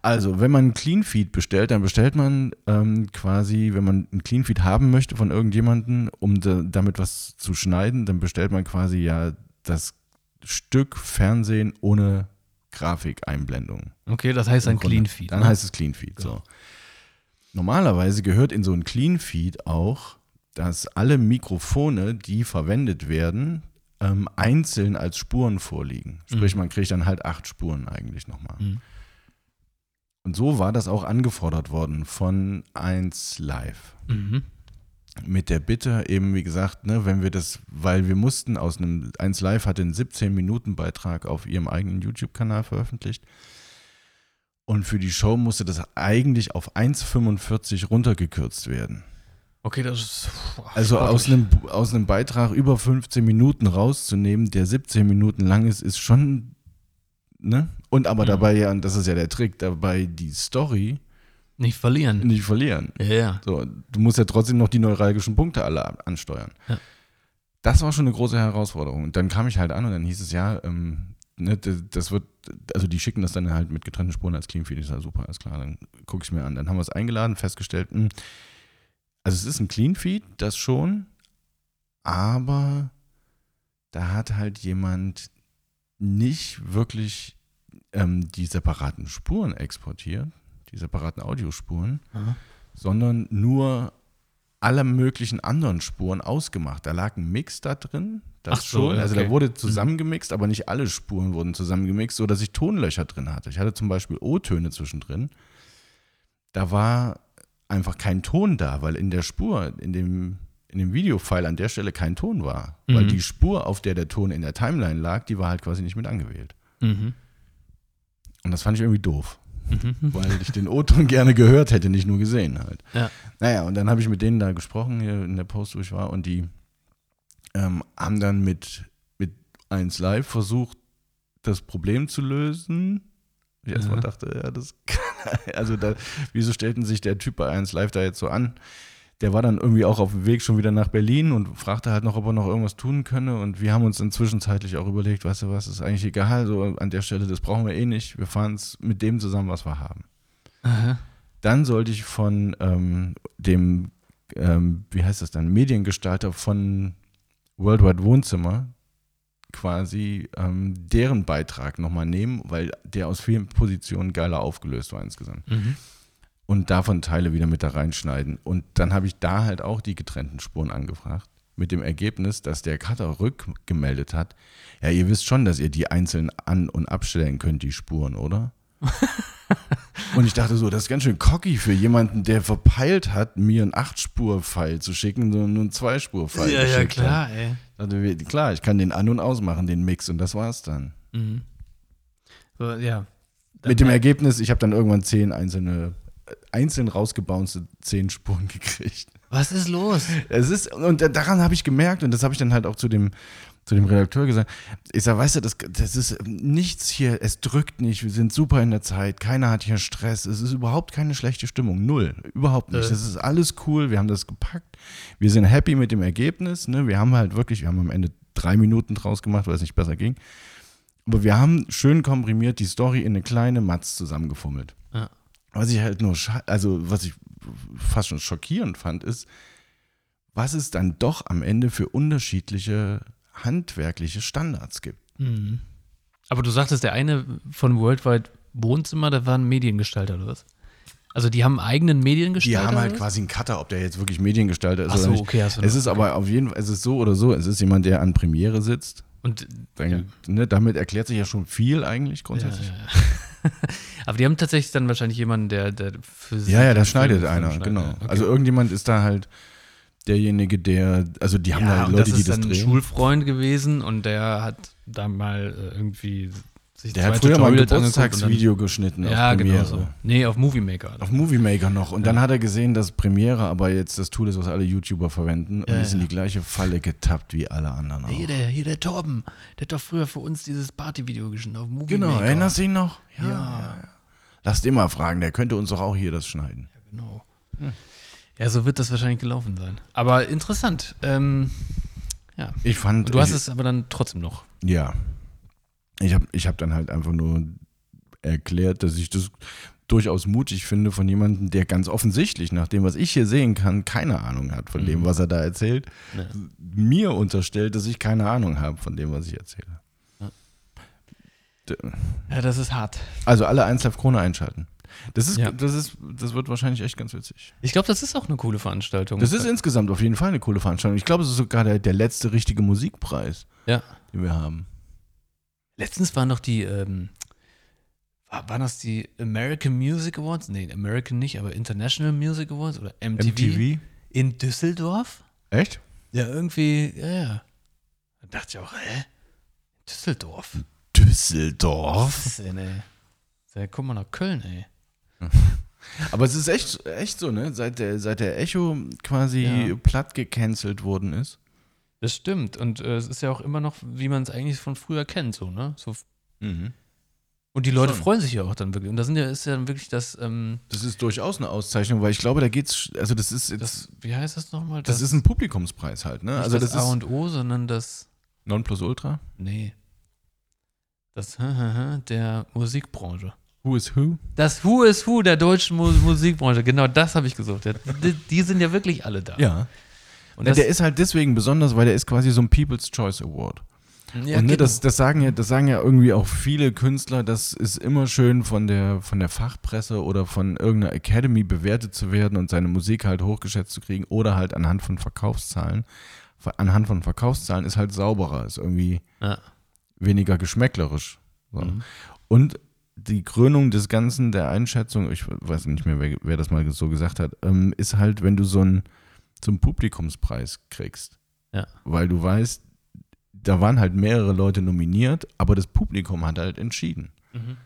Also, wenn man einen Clean Feed bestellt, dann bestellt man ähm, quasi, wenn man einen Clean Feed haben möchte von irgendjemandem, um da, damit was zu schneiden, dann bestellt man quasi ja das Stück Fernsehen ohne Grafikeinblendung. Okay, das heißt Im ein Grunde. Clean Feed. Dann ne? heißt es Clean Feed. So. Normalerweise gehört in so ein Clean Feed auch, dass alle Mikrofone, die verwendet werden, ähm, einzeln als Spuren vorliegen. Sprich, Mhm. man kriegt dann halt acht Spuren eigentlich nochmal. Mhm. Und so war das auch angefordert worden von 1 Live. Mhm. Mit der Bitte eben, wie gesagt, ne, wenn wir das, weil wir mussten aus einem, 1 Live hatte einen 17-Minuten-Beitrag auf ihrem eigenen YouTube-Kanal veröffentlicht. Und für die Show musste das eigentlich auf 1,45 runtergekürzt werden. Okay, das ist. boah, Also aus einem, aus einem Beitrag über 15 Minuten rauszunehmen, der 17 Minuten lang ist, ist schon, ne? Und aber Mhm. dabei ja, und das ist ja der Trick, dabei die Story Nicht verlieren. nicht verlieren. Ja, ja. So, du musst ja trotzdem noch die neuralgischen Punkte alle ansteuern. Ja. Das war schon eine große Herausforderung. Und dann kam ich halt an und dann hieß es ja, ähm, ne, das, das wird, also die schicken das dann halt mit getrennten Spuren als Clean Feed. Ich sage, super, alles klar, dann gucke ich mir an. Dann haben wir es eingeladen, festgestellt, mh, also es ist ein Clean Feed, das schon, aber da hat halt jemand nicht wirklich ähm, die separaten Spuren exportiert, die separaten Audiospuren, Aha. sondern nur alle möglichen anderen Spuren ausgemacht. Da lag ein Mix da drin, das so, schon. Also okay. da wurde zusammengemixt, aber nicht alle Spuren wurden zusammengemixt, so dass ich Tonlöcher drin hatte. Ich hatte zum Beispiel O-Töne zwischendrin. Da war einfach kein Ton da, weil in der Spur, in dem, in dem Videofile an der Stelle kein Ton war. Weil Mhm. die Spur, auf der der Ton in der Timeline lag, die war halt quasi nicht mit angewählt. Mhm. Und das fand ich irgendwie doof. Mhm. weil ich den O-Ton gerne gehört hätte, nicht nur gesehen halt. Ja. Naja, und dann habe ich mit denen da gesprochen, hier in der Post, wo ich war, und die ähm, haben dann mit, mit 1 Live versucht, das Problem zu lösen. Ich erstmal Ja. dachte, ja, das kann, also da, wieso stellten sich der Typ bei 1 Live da jetzt so an? Der war dann irgendwie auch auf dem Weg schon wieder nach Berlin und fragte halt noch, ob er noch irgendwas tun könne. Und wir haben uns inzwischen zeitlich auch überlegt, weißt du was, ist eigentlich egal, so an der Stelle, das brauchen wir eh nicht. Wir fahren es mit dem zusammen, was wir haben. Aha. Dann sollte ich von ähm, dem, ähm, wie heißt das dann, Mediengestalter von Worldwide Wohnzimmer quasi ähm, deren Beitrag nochmal nehmen, weil der aus vielen Positionen geiler aufgelöst war insgesamt. Mhm. Und davon Teile wieder mit da reinschneiden. Und dann habe ich da halt auch die getrennten Spuren angefragt. Mit dem Ergebnis, dass der Cutter rückgemeldet hat. Ja, ihr wisst schon, dass ihr die einzeln an- und abstellen könnt, die Spuren, oder? und ich dachte so, das ist ganz schön cocky für jemanden, der verpeilt hat, mir einen Acht-Spur-File zu schicken, sondern nur einen Zwei-Spur-File. Ja, ja, hat. klar, ey. Also, klar, ich kann den an- und ausmachen, den Mix, und das war's dann. Mhm. So, ja. Mit dem Dann- Ergebnis, ich habe dann irgendwann zehn einzelne, einzeln rausgebouncete zehn Spuren gekriegt. Was ist los? Es ist, und daran habe ich gemerkt, und das habe ich dann halt auch zu dem, zu dem Redakteur gesagt. Ich sage, weißt du, das, das ist nichts hier, es drückt nicht, wir sind super in der Zeit, keiner hat hier Stress, es ist überhaupt keine schlechte Stimmung, null, überhaupt nicht. Äh. Das ist alles cool, wir haben das gepackt, wir sind happy mit dem Ergebnis, ne? wir haben halt wirklich, wir haben am Ende drei Minuten draus gemacht, weil es nicht besser ging. Aber wir haben schön komprimiert die Story in eine kleine Matz zusammengefummelt. Ja. Was ich halt nur, also was ich fast schon schockierend fand, ist, was es dann doch am Ende für unterschiedliche handwerkliche Standards gibt. Mhm. Aber du sagtest, der eine von Worldwide Wohnzimmer, der war ein Mediengestalter oder was? Also die haben einen eigenen Die Mediengestalter? haben halt quasi einen Cutter, ob der jetzt wirklich Mediengestalter ist Ach so, oder nicht. okay, hast du Es ist aber auf jeden Fall, es ist so oder so, es ist jemand, der an Premiere sitzt. Und Dann, Ja. ne, damit erklärt sich ja schon viel eigentlich grundsätzlich. Ja, ja. Aber die haben tatsächlich dann wahrscheinlich jemanden, der, der für sie. Ja, ja, da schneidet Film- einer, genau. Okay. Also irgendjemand ist da halt derjenige, der, also die haben ja, da Leute, das die ist das dann ein drehen. Schulfreund gewesen und der hat da mal äh, irgendwie sich Der hat zwei früher mal ein und Geburtstagsvideo geschnitten ja, auf genau Premiere. so. Nee, auf Movie Maker. Auf Movie Maker noch. Und dann hat er gesehen, dass Premiere aber jetzt das Tool ist, was alle YouTuber verwenden. Und Ja, ist in ja. die gleiche Falle getappt wie alle anderen auch. Hier der, hier der Torben, der hat doch früher für uns dieses Partyvideo geschnitten auf Movie Genau, Maker. erinnerst du ihn noch? Ja, Ja. ja. ja. Lass den mal fragen, der könnte uns doch auch hier das schneiden. Genau. Ja, so wird das wahrscheinlich gelaufen sein. Aber interessant. Ähm, ja. Ich fand. Du hast ich, es aber dann trotzdem noch. Ja. Ich habe ich hab dann halt einfach nur erklärt, dass ich das durchaus mutig finde von jemandem, der ganz offensichtlich, nach dem, was ich hier sehen kann, keine Ahnung hat von dem, Mhm. was er da erzählt, Ja. mir unterstellt, dass ich keine Ahnung habe von dem, was ich erzähle. Ja. Das ist hart. Also alle 1 Live Krone einschalten. Das ist, Ja. das ist, das wird wahrscheinlich echt ganz witzig. Ich glaube, das ist auch eine coole Veranstaltung. Das ist insgesamt auf jeden Fall eine coole Veranstaltung. Ich glaube, es ist sogar der, der letzte richtige Musikpreis, Ja. den wir haben. Letztens waren noch die, ähm, war, waren das die American Music Awards? Nee, American nicht, aber International Music Awards oder MTV, MTV? in Düsseldorf? Echt? Ja, irgendwie, ja, ja. Da dachte ich auch, hä? Düsseldorf? Düsseldorf? Was ist denn, ey? Ja, guck mal nach Köln, ey. Aber es ist echt, echt so, ne? Seit der, seit der Echo quasi Ja. platt gecancelt worden ist. Das stimmt. Und äh, es ist ja auch immer noch, wie man es eigentlich von früher kennt, so, ne? So, und die Leute Schon. freuen sich ja auch dann wirklich. Und da sind ja, ist ja dann wirklich das, ähm, Das ist durchaus eine Auszeichnung, weil ich glaube, da geht's, also das ist jetzt, das wie heißt das nochmal? das, ist ein Publikumspreis halt, ne? nicht Also das, das, A und O, sondern das, Nonplusultra. nee. Das der Musikbranche. Who is who? Das Who is Who der deutschen Mu Musikbranche, genau das habe ich gesucht. Die, die sind ja wirklich alle da. Ja. Und das, der ist halt deswegen besonders, weil der ist quasi so ein People's Choice Award. ja, und ne, genau. das, das, sagen ja, das sagen ja irgendwie auch viele Künstler, das ist immer schön von der, von der Fachpresse oder von irgendeiner Academy bewertet zu werden und seine Musik halt hochgeschätzt zu kriegen oder halt anhand von Verkaufszahlen. Ver- Anhand von Verkaufszahlen ist halt sauberer, ist irgendwie ja. weniger geschmäcklerisch. So. Mhm. Und die Krönung des Ganzen, der Einschätzung, ich weiß nicht mehr, wer, wer das mal so gesagt hat, ähm, ist halt, wenn du so einen einen Publikumspreis kriegst. Ja. Weil du weißt, da waren halt mehrere Leute nominiert, aber das Publikum hat halt entschieden. Mhm.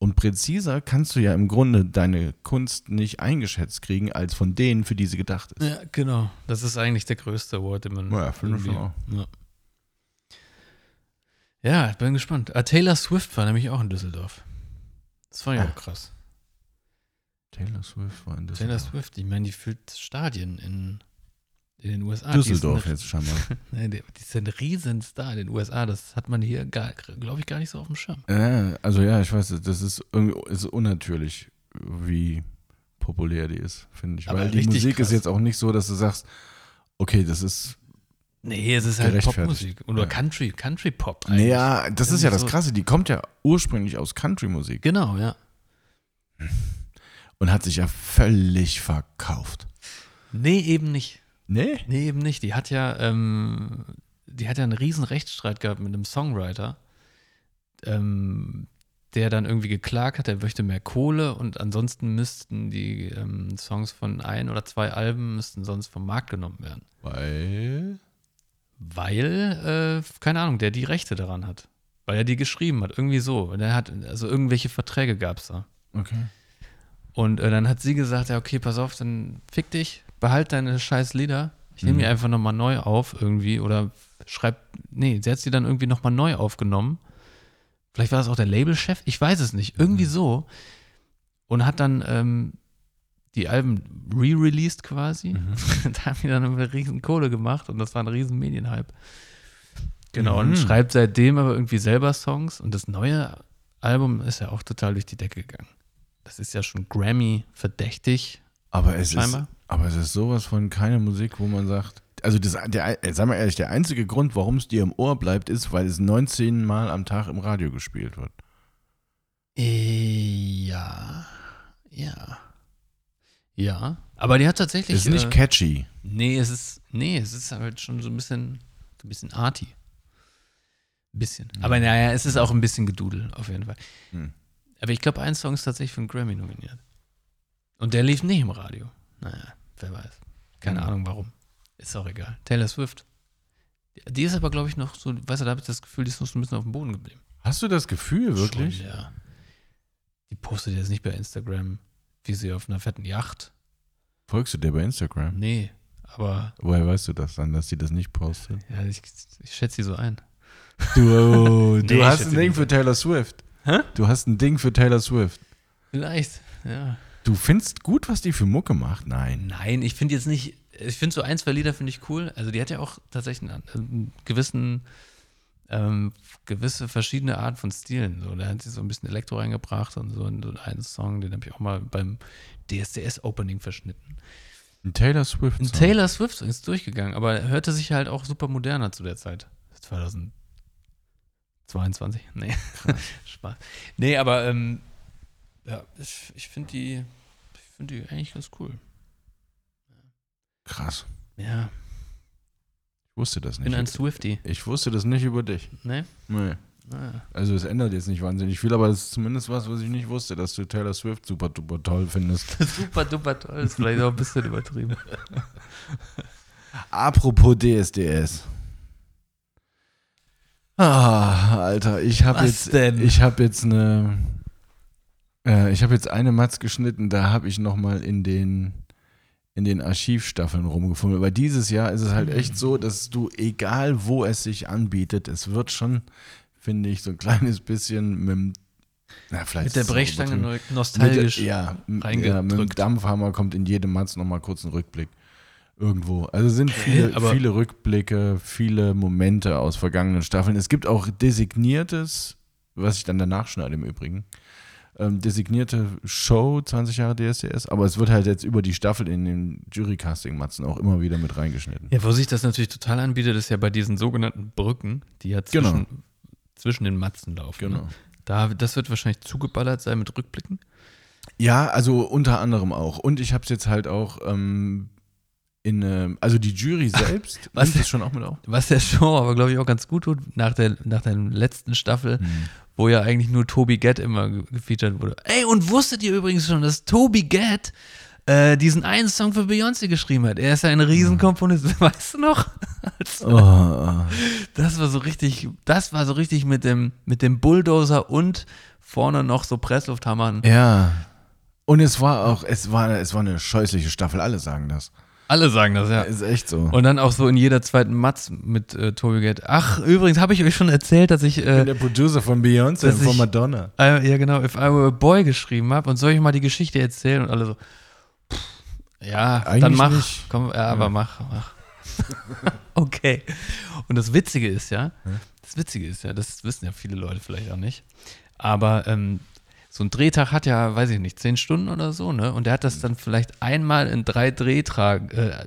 Und präziser kannst du ja im Grunde deine Kunst nicht eingeschätzt kriegen, als von denen, für die sie gedacht ist. Ja, genau. Das ist eigentlich der größte Award, den man. Ja, finde ich schon Ja. ja, ich bin gespannt. Ah, Taylor Swift war nämlich auch in Düsseldorf. Das ich Ah. auch krass. Taylor Swift war in Taylor Düsseldorf. Swift, ich meine, die füllt Stadien in, in den USA. Düsseldorf jetzt scheinbar. ein, die ist ein Riesenstar in den USA. Das hat man hier, glaube ich, gar nicht so auf dem Schirm. Ja, also ja, ich weiß, das ist irgendwie ist unnatürlich, wie populär die ist, finde ich. Aber Weil die Musik krass. ist jetzt auch nicht so, dass du sagst, okay, das ist. Nee, es ist halt. Popmusik. Oder Ja. Country, Country Pop. eigentlich. Naja, das ist ja das Krasse, die kommt ja ursprünglich aus Country-Musik Genau, ja. und hat sich ja völlig verkauft. Nee, eben nicht. Nee? Nee, eben nicht. Die hat ja, ähm, die hat ja einen riesen Rechtsstreit gehabt mit einem Songwriter, ähm, der dann irgendwie geklagt hat, er möchte mehr Kohle und ansonsten müssten die ähm, Songs von ein oder zwei Alben müssten sonst vom Markt genommen werden. Weil. Weil, äh, keine Ahnung, der die Rechte daran hat. Weil er die geschrieben hat, irgendwie so. Und er hat, also irgendwelche Verträge gab es da. Okay. Und äh, dann hat sie gesagt, ja, okay, pass auf, dann fick dich, behalt deine scheiß Lieder. Ich nehme Mhm. die einfach nochmal neu auf irgendwie oder schreib, nee, sie hat sie dann irgendwie nochmal neu aufgenommen. Vielleicht war das auch der Labelchef, ich weiß es nicht, irgendwie Mhm. so. Und hat dann ähm, die Alben re-released quasi. Mhm. da haben die dann eine riesen Kohle gemacht und das war ein riesen Medienhype. Genau, Mhm. und schreibt seitdem aber irgendwie selber Songs und das neue Album ist ja auch total durch die Decke gegangen. Das ist ja schon Grammy verdächtig. Aber es, ist, Scheinbar. Aber es ist sowas von keine Musik, wo man sagt. Also, das, der, äh, sag mal ehrlich, der einzige Grund, warum es dir im Ohr bleibt, ist, weil es 19 Mal am Tag im Radio gespielt wird. Äh, Ja. Ja. Ja. Aber die hat tatsächlich. ist nicht äh, catchy. Nee, es ist. Nee, es ist halt schon so ein bisschen. So ein bisschen arty. Ein bisschen. Aber naja, es ist auch ein bisschen Gedudel, auf jeden Fall. Hm. Aber ich glaube, ein Song ist tatsächlich für einen Grammy nominiert. Und der lief nicht im Radio. Naja, wer weiß. Keine Hm. Ahnung warum. Ist auch egal. Taylor Swift. Die- ist aber, glaube ich, noch so, weißt du, da habe ich das Gefühl, die ist noch so ein bisschen auf dem Boden geblieben. Hast du das Gefühl, wirklich? Schon, ja. Die postet jetzt nicht bei Instagram, wie sie auf einer fetten Yacht. Folgst du dir bei Instagram? Nee, aber Woher weißt du das dann, dass sie das nicht postet? ja, ich, ich schätze sie so ein. Du, Nee, ich hast ein Ding für Taylor Swift. Hä? Du hast ein Ding für Taylor Swift. Vielleicht, ja. Du findest gut, was die für Mucke macht? Nein. Nein, ich finde jetzt nicht, ich finde so ein, zwei Lieder finde ich cool. Also die hat ja auch tatsächlich einen, einen gewissen, ähm, gewisse verschiedene Art von Stilen. So, da hat sie so ein bisschen Elektro reingebracht und so, und so einen Song, den habe ich auch mal beim DSDS-Opening verschnitten. Ein Taylor Swift. Ein. Taylor Swift ist durchgegangen, aber er hörte sich halt auch super moderner zu der Zeit. 2022? Nee. Spaß. Nee, aber ähm, ja, ich, ich finde die, ich finde die eigentlich ganz cool. Krass. Ja, Ich wusste das ich bin nicht. ein Swifty. ich wusste das nicht über dich. Ne? Nee. Ah. Also es ändert jetzt nicht wahnsinnig viel, aber es ist zumindest was, was ich nicht wusste, dass du Taylor Swift super duper toll findest. Super duper toll, ist vielleicht auch ein bisschen übertrieben. Apropos DSDS. Ah, Alter, ich habe jetzt, denn? ich habe jetzt eine, äh, ich habe jetzt eine Matz geschnitten. Da habe ich noch mal in den in den Archivstaffeln rumgefunden. Aber dieses Jahr ist es halt echt so, dass du egal wo es sich anbietet, es wird schon, finde ich, so ein kleines bisschen mit dem, na, vielleicht Mit der Brechstange nostalgisch. Mit, ja, m- ja, mit dem reingedrückt. Dampfhammer kommt in jedem Matz nochmal kurz ein Rückblick. Irgendwo. Also sind viele, aber- viele Rückblicke, viele Momente aus vergangenen Staffeln. Es gibt auch designiertes, was ich dann danach schneide im Übrigen, ähm, designierte Show, 20 Jahre DSDS, aber es wird halt jetzt über die Staffel in den Jury-Casting-Matzen auch immer wieder mit reingeschnitten. Ja, wo sich das natürlich total anbietet, ist ja bei diesen sogenannten Brücken, die ja zwischen, Genau. zwischen den Matzen laufen. Genau. Ne? Da, das wird wahrscheinlich zugeballert sein mit Rückblicken. Ja, also unter anderem auch. Und ich habe es jetzt halt auch ähm, in, ähm, also die Jury selbst was? nimmt das schon auch mit auf. Was der Show aber, glaube ich, auch ganz gut tut, nach der, nach der letzten Staffel, Hm. wo ja eigentlich nur Toby Gett immer ge- gefeatured wurde. Ey, und wusstet ihr übrigens schon, dass Toby Gett äh, diesen einen Song für Beyoncé geschrieben hat? Er ist ja ein Riesenkomponist, weißt du noch? Oh, Das war so richtig, das war so richtig mit dem, mit dem Bulldozer und vorne noch so Presslufthammern. Ja. Und es war auch, es war, es war eine scheußliche Staffel, alle sagen das. Alle sagen das, ja. Ist echt so. Und dann auch so in jeder zweiten Matz mit äh, Tobi Gate. Ach, übrigens habe ich euch schon erzählt, dass ich, ich bin äh, der Producer von Beyoncé und von ich- Madonna. äh, ja genau, If I Were a Boy geschrieben habe und soll ich mal die Geschichte erzählen und alle so, pff, ja, dann Eigentlich mach, nicht. komm, ja, aber mach, mach. okay. Und das Witzige ist ja, das Witzige ist ja, das wissen ja viele Leute vielleicht auch nicht, aber ähm, so ein Drehtag hat ja, weiß ich nicht, zehn Stunden oder so, ne? Und der hat das dann vielleicht einmal in drei Drehtagen, äh,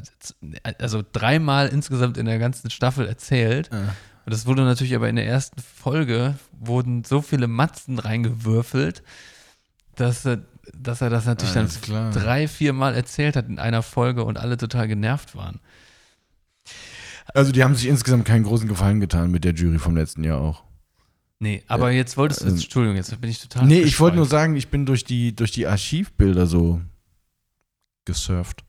also dreimal insgesamt in der ganzen Staffel erzählt. Und das wurde natürlich aber in der ersten Folge, wurden so viele Matzen reingewürfelt, dass, er- dass er das natürlich Alles dann klar. drei, vier Mal erzählt hat in einer Folge und alle total genervt waren. Also die haben sich insgesamt keinen großen Gefallen getan mit der Jury vom letzten Jahr auch. Nee, aber jetzt wolltest du, ähm, Entschuldigung, jetzt bin ich total. Nee, ich wollte nur sagen, ich bin durch die, durch die Archivbilder so gesurft.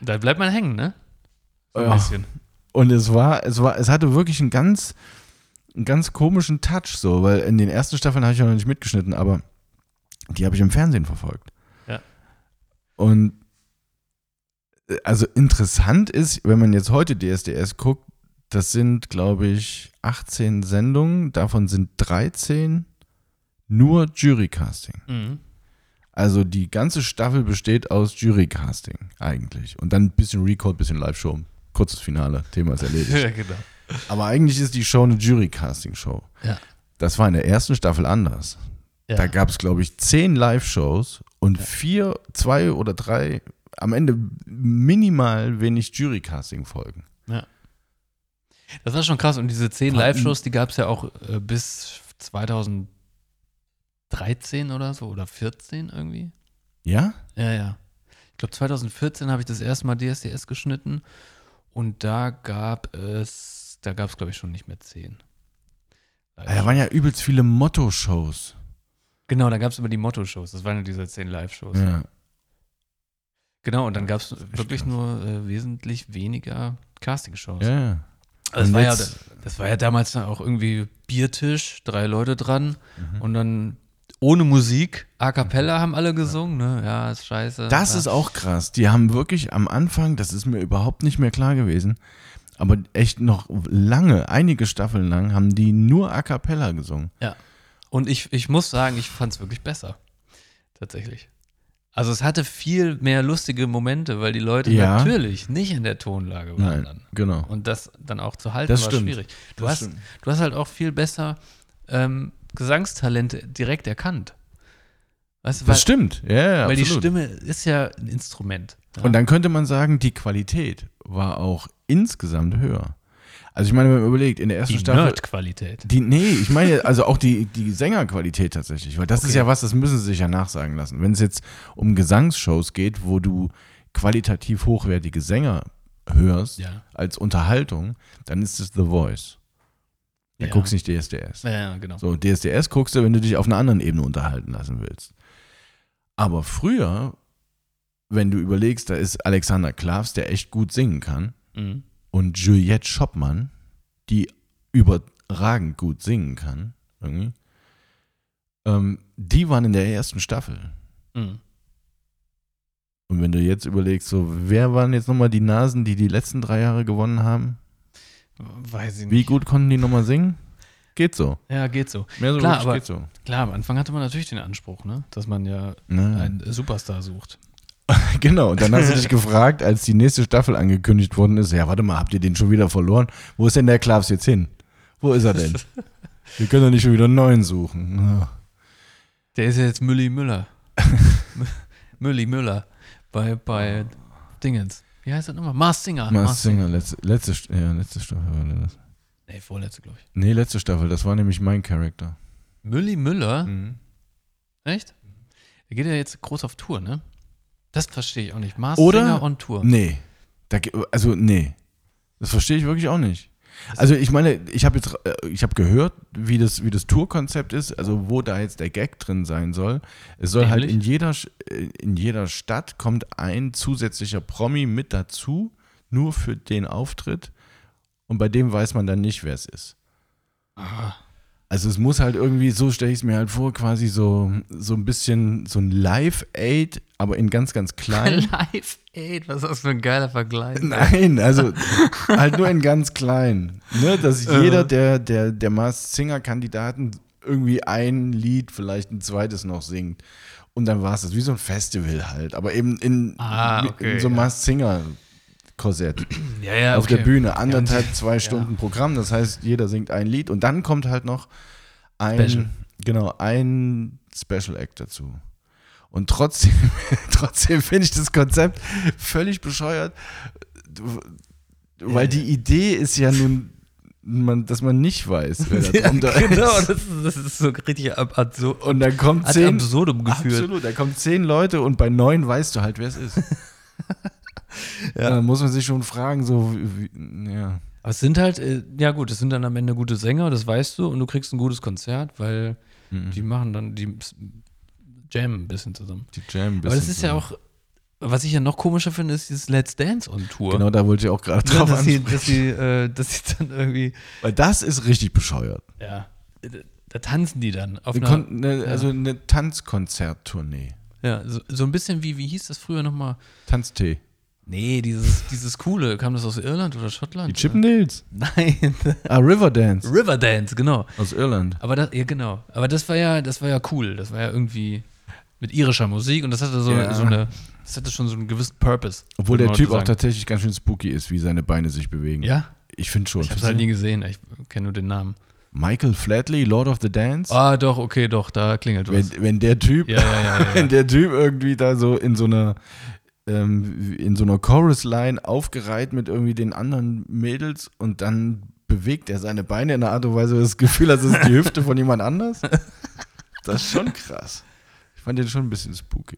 Da bleibt man hängen, ne? So ein Ja. bisschen. Und es war, es war, es hatte wirklich einen ganz, einen ganz komischen Touch so, weil in den ersten Staffeln habe ich ja noch nicht mitgeschnitten, aber die habe ich im Fernsehen verfolgt. Ja. Und äh, also interessant ist, wenn man jetzt heute DSDS guckt, das sind, glaube ich, 18 Sendungen, davon sind 13 nur Jurycasting. Mhm. Also die ganze Staffel besteht aus Jurycasting eigentlich. Und dann ein bisschen Recall, ein bisschen Live-Show. Kurzes Finale, Thema ist erledigt. ja, genau. Aber eigentlich ist die Show eine Jury-Casting-Show. Ja. Das war in der ersten Staffel anders. Ja. Da gab es, glaube ich, zehn Live-Shows und vier, zwei oder drei, am Ende minimal wenig Jury-Casting-Folgen. Das war schon krass. Und diese zehn Live-Shows, die gab es ja auch äh, bis 2013 oder so oder 14 irgendwie. Ja? Ja, ja. Ich glaube, 2014 habe ich das erste Mal DSDS geschnitten und da gab es, da gab es, glaube ich, schon nicht mehr zehn. Da waren ja übelst viele Motto-Shows. Genau, da gab es immer die Motto-Shows. Das waren ja diese zehn Live-Shows. Ja. Genau, und dann gab es wirklich krass. nur äh, wesentlich weniger Casting-Shows. ja. Das, war ja, das war ja damals auch irgendwie Biertisch, drei Leute dran Mhm. und dann ohne Musik, A Cappella haben alle gesungen, ne? Ja, ist scheiße. Das ja. ist auch krass. Die haben wirklich am Anfang, das ist mir überhaupt nicht mehr klar gewesen, aber echt noch lange, einige Staffeln lang, haben die nur A Cappella gesungen. Ja. Und ich, ich muss sagen, ich fand es wirklich besser. Tatsächlich. Also es hatte viel mehr lustige Momente, weil die Leute Ja. natürlich nicht in der Tonlage waren Nein, dann. genau. Und das dann auch zu halten Das war stimmt. schwierig. Du Das hast, stimmt. du hast halt auch viel besser ähm, Gesangstalente direkt erkannt. Weißt weil, Das stimmt, ja, ja weil die absolut. Stimme ist ja ein Instrument. Ja. Und dann könnte man sagen, die Qualität war auch insgesamt höher. Also ich meine, wenn man überlegt, in der ersten die Staffel. Nerd-Qualität. Die, nee, ich meine also auch die, die Sängerqualität tatsächlich, weil das ist Okay. ja was, das müssen sie sich ja nachsagen lassen. Wenn es jetzt um Gesangsshows geht, wo du qualitativ hochwertige Sänger hörst Ja. als Unterhaltung, dann ist es The Voice. Da Ja. guckst nicht DSDS. Ja, ja, genau. So, DSDS guckst du, wenn du dich auf einer anderen Ebene unterhalten lassen willst. Aber früher, wenn du überlegst, da ist Alexander Klavs, der echt gut singen kann, Mhm. Und Juliette Schoppmann, die überragend gut singen kann, irgendwie, ähm, die waren in der ersten Staffel. Mhm. Und wenn du jetzt überlegst, so, wer waren jetzt nochmal die Nasen, die die letzten drei Jahre gewonnen haben? Weiß ich nicht. Wie gut konnten die nochmal singen? Geht so. Ja, geht so. Mehr so Klar, aber- geht so. Klar, am Anfang hatte man natürlich den Anspruch, ne? dass man ja Ne? einen Superstar sucht. Genau, und dann hast du dich gefragt, als die nächste Staffel angekündigt worden ist, ja, warte mal, habt ihr den schon wieder verloren? Wo ist denn der Klavs jetzt hin? Wo ist er denn? Wir können doch nicht schon wieder einen neuen suchen. Ja. Der ist ja jetzt Mülli Müller. Mülli Müller bei, bei Dingens. Wie heißt das nochmal? Mars Singer. Mars Singer, letzte, letzte, ja, letzte Staffel war das. Nee, vorletzte, glaube ich. Nee, letzte Staffel, das war nämlich mein Charakter. Mülli Müller? Mhm. Echt? Der geht ja jetzt groß auf Tour, ne? Das verstehe ich auch nicht. Mars Oder- Singer on Tour. Nee. Da, also, nee. Das verstehe ich wirklich auch nicht. Also ich meine, ich habe jetzt, äh, ich habe gehört, wie das, wie das Tourkonzept ist, also wo da jetzt der Gag drin sein soll. Es soll halt Nämlich? in jeder, äh, in jeder Stadt kommt ein zusätzlicher Promi mit dazu, nur für den Auftritt. Und bei dem weiß man dann nicht, wer es ist. Ah, Also es muss halt irgendwie, so stelle ich es mir halt vor, quasi so, so ein bisschen so ein Live-Aid, aber in ganz, ganz klein. Live Aid, was ist das für ein geiler Vergleich? Nein, also halt nur in ganz klein. Ne? Dass Äh. jeder der, der, der Mars Singer-Kandidaten irgendwie ein Lied, vielleicht ein zweites noch singt. Und dann war es das, wie so ein Festival halt. Aber eben in, Ah, okay, in so einem ja. Mars Singer-Korsett. Ja, ja, Auf der okay. Bühne, anderthalb, Ja, zwei Stunden Programm. Das heißt, jeder singt ein Lied und dann kommt halt noch ein, Special. genau, ein Special Act dazu. Und trotzdem, trotzdem finde ich das Konzept völlig bescheuert, weil die Idee ist ja nun, man, dass man nicht weiß, wer da Ja, drunter genau, ist. das ist, das ist so richtig ab, absurd. Und dann kommt zehn, absurdum geführt. Absolut, da kommen zehn Leute und bei neun weißt du halt, wer es ist. ja. Dann muss man sich schon fragen, so, wie, ja. Aber es sind halt, äh, ja gut, es sind dann am Ende gute Sänger, das weißt du, und du kriegst ein gutes Konzert, weil Mhm. die machen dann, die jammen ein bisschen zusammen. Die Jam ein Aber das bisschen ist ja so. auch, was ich ja noch komischer finde, ist dieses Let's Dance on Tour. Genau, da wollte ich auch gerade Ja, drauf dass, sie, dass, sie, äh, dass sie dann irgendwie, Weil das ist richtig bescheuert. ja, da, da tanzen die dann auf Eine einer, Kon ne, Also eine Tanzkonzerttournee. ja, so, so ein bisschen wie, wie hieß das früher nochmal? Tanztee. Nee, dieses, dieses coole, kam das aus Irland oder Schottland? Die Chippendales. Nein, Ah, Riverdance. Riverdance, genau. Aus Irland. Aber das, ja, genau. Aber das war ja, das war ja cool. Das war ja irgendwie mit irischer Musik und das hatte so, Ja. so eine, das hatte schon so einen gewissen Purpose. Obwohl der Typ auch tatsächlich ganz schön spooky ist, wie seine Beine sich bewegen. Ja? Ich finde schon. Ich hab's halt nie gesehen. Ich kenne nur den Namen. Michael Flatley, Lord of the Dance. Ah, doch, okay, doch, da klingelt was. wenn, der Typ, Ja, ja, ja, wenn der Typ irgendwie da so in so einer ähm, in so einer Chorus-Line aufgereiht mit irgendwie den anderen Mädels und dann bewegt er seine Beine in einer Art und Weise, das Gefühl, als ist die Hüfte von jemand anders. Das ist schon krass. Ich fand den schon ein bisschen spooky.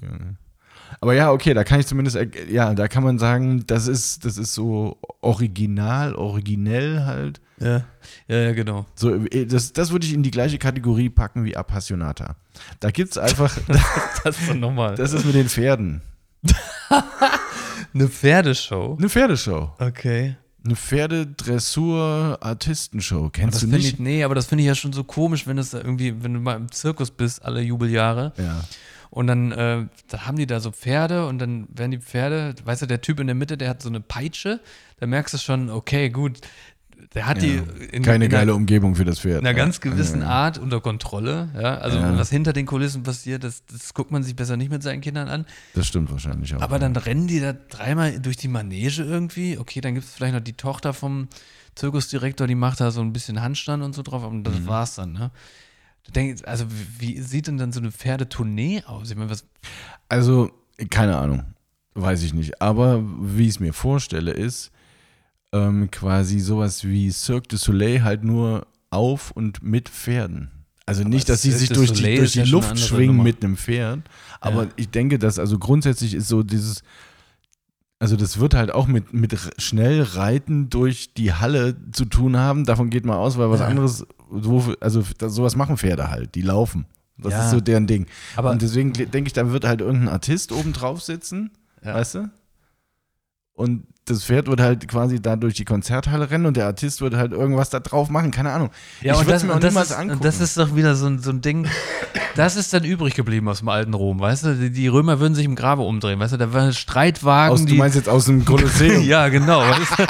Aber ja, okay, da kann ich zumindest, ja, da kann man sagen, das ist, das ist so original, originell halt. Ja, ja, ja genau. So, äh, das, das würde ich in die gleiche Kategorie packen wie Appassionata. Da gibt es einfach, Das ist nochmal. das ist mit den Pferden. Eine Pferdeshow. Eine Pferdeshow. Okay. Eine Pferdedressur-Artistenshow. Kennst Das du nicht? ich, nee, aber das finde ich ja schon so komisch, wenn es da irgendwie, wenn du mal im Zirkus bist, alle Jubeljahre. Ja. Und dann, äh, da haben die da so Pferde und dann werden die Pferde, weißt du, der Typ in der Mitte, der hat so eine Peitsche, da merkst du schon, okay, gut, der hat die ja. in, Keine in geile einer, Umgebung für das Pferd. in einer ganz Ja. gewissen Ja. Art unter Kontrolle. Ja? Also was hinter den Kulissen passiert, das, das guckt man sich besser nicht mit seinen Kindern an. Das stimmt wahrscheinlich auch. Aber dann rennen die da dreimal durch die Manege irgendwie. Okay, dann gibt es vielleicht noch die Tochter vom Zirkusdirektor, die macht da so ein bisschen Handstand und so drauf, aber das Mhm. war's dann, ne? Du denkst, also wie, wie sieht denn dann so eine Pferdetournee aus? Ich meine, was, Also, keine Ahnung. Weiß ich nicht. Aber wie ich es mir vorstelle, ist ähm, quasi sowas wie Cirque du Soleil halt nur auf und mit Pferden. Also nicht, dass sie sich du durch die, durch die ja Luft schwingen Nummer. mit einem Pferd. Aber Ja. ich denke, dass also grundsätzlich ist so dieses, also das wird halt auch mit, mit schnell Reiten durch die Halle zu tun haben. Davon geht man aus, weil was Ja. anderes, so, also sowas machen Pferde halt, die laufen. Das ist so deren Ding. Aber- und deswegen denke ich, da wird halt irgendein Artist oben drauf sitzen, weißt du? Und das Pferd wird halt quasi da durch die Konzerthalle rennen und der Artist wird halt irgendwas da drauf machen, keine Ahnung. Ja, ich und würde das, es mir und das, niemals ist, angucken. und das ist doch wieder so ein, so ein Ding, das ist dann übrig geblieben aus dem alten Rom, weißt du? Die, die Römer würden sich im Grabe umdrehen, weißt du? Da waren Streitwagen, aus, du die. meinst jetzt aus dem Kolosseum. ja, genau. weißt du?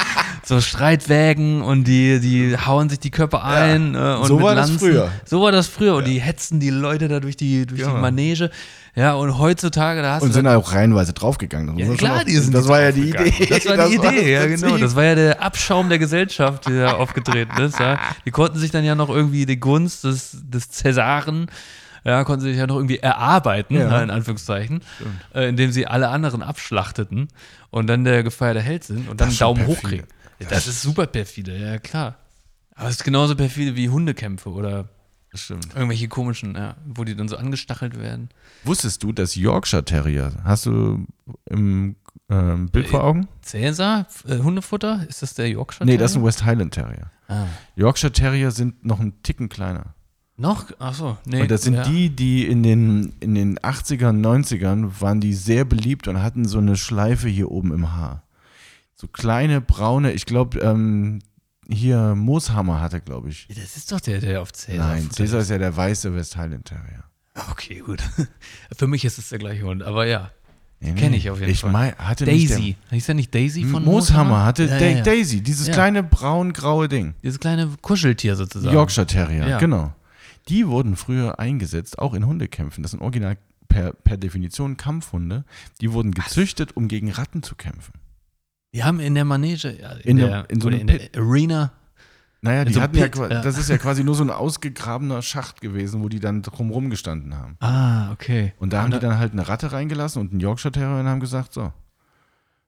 So Streitwägen und die, die hauen sich die Köpfe ein. äh, und so war das Lanzen. früher. So war das früher. Und die hetzen die Leute da durch die, durch Ja. die Manege. Ja, und heutzutage, da hast Und sind dann- auch reihenweise draufgegangen. Das, ja, klar, die sind das war ja die. Idee. Das war die Idee, ja das genau. Das war ja der Abschaum der Gesellschaft, der da aufgetreten ist. Ja. Die konnten sich dann ja noch irgendwie die Gunst des, des Cäsaren, ja, konnten sich ja noch irgendwie erarbeiten, Ja. ja, in Anführungszeichen, äh, indem sie alle anderen abschlachteten und dann der gefeierte Held sind und dann Das schon Daumen hoch perfide. kriegen. Ja, das ist super perfide, ja klar. Aber es ist genauso perfide wie Hundekämpfe oder Das stimmt. irgendwelche komischen, ja, wo die dann so angestachelt werden. Wusstest du, dass Yorkshire Terrier, hast du im ähm, Bild vor Augen? Cäsar, äh, Hundefutter, ist das der Yorkshire? Nee, das ist ein Terrier? West Highland Terrier. ah. Yorkshire Terrier sind noch einen Ticken kleiner. Noch? Achso, nee. Und das sind ja. die, die in den, in den 80ern, 90ern waren die sehr beliebt und hatten so eine Schleife hier oben im Haar. So kleine, braune, ich glaube, ähm, hier Mooshammer hatte, glaube ich. Das ist doch der, der auf Cäsar. Nein. Cäsar ist ja der weiße West Highland Terrier. Okay, gut. Für mich ist es der gleiche Hund, aber ja. Nee, Kenn nee. ich auf jeden ich Fall. Mein, hatte Daisy. Hieß der nicht Daisy der, von Mooshammer hatte Ja, Da- ja. Daisy, dieses Ja. kleine braun-graue Ding. Dieses kleine Kuscheltier sozusagen. Yorkshire Terrier, genau. Die wurden früher eingesetzt, auch in Hundekämpfen. Das sind original per, per Definition Kampfhunde. Die wurden gezüchtet, um gegen Ratten zu kämpfen. Die haben in der Manege, ja, In der, der- in so in der Arena, Naja, In die so hatten ja, Pit, ja. das ist ja quasi nur so ein ausgegrabener Schacht gewesen, wo die dann drumrum gestanden haben. ah, okay. Und da haben die dann halt eine Ratte reingelassen und einen Yorkshire Terrier und haben gesagt, so,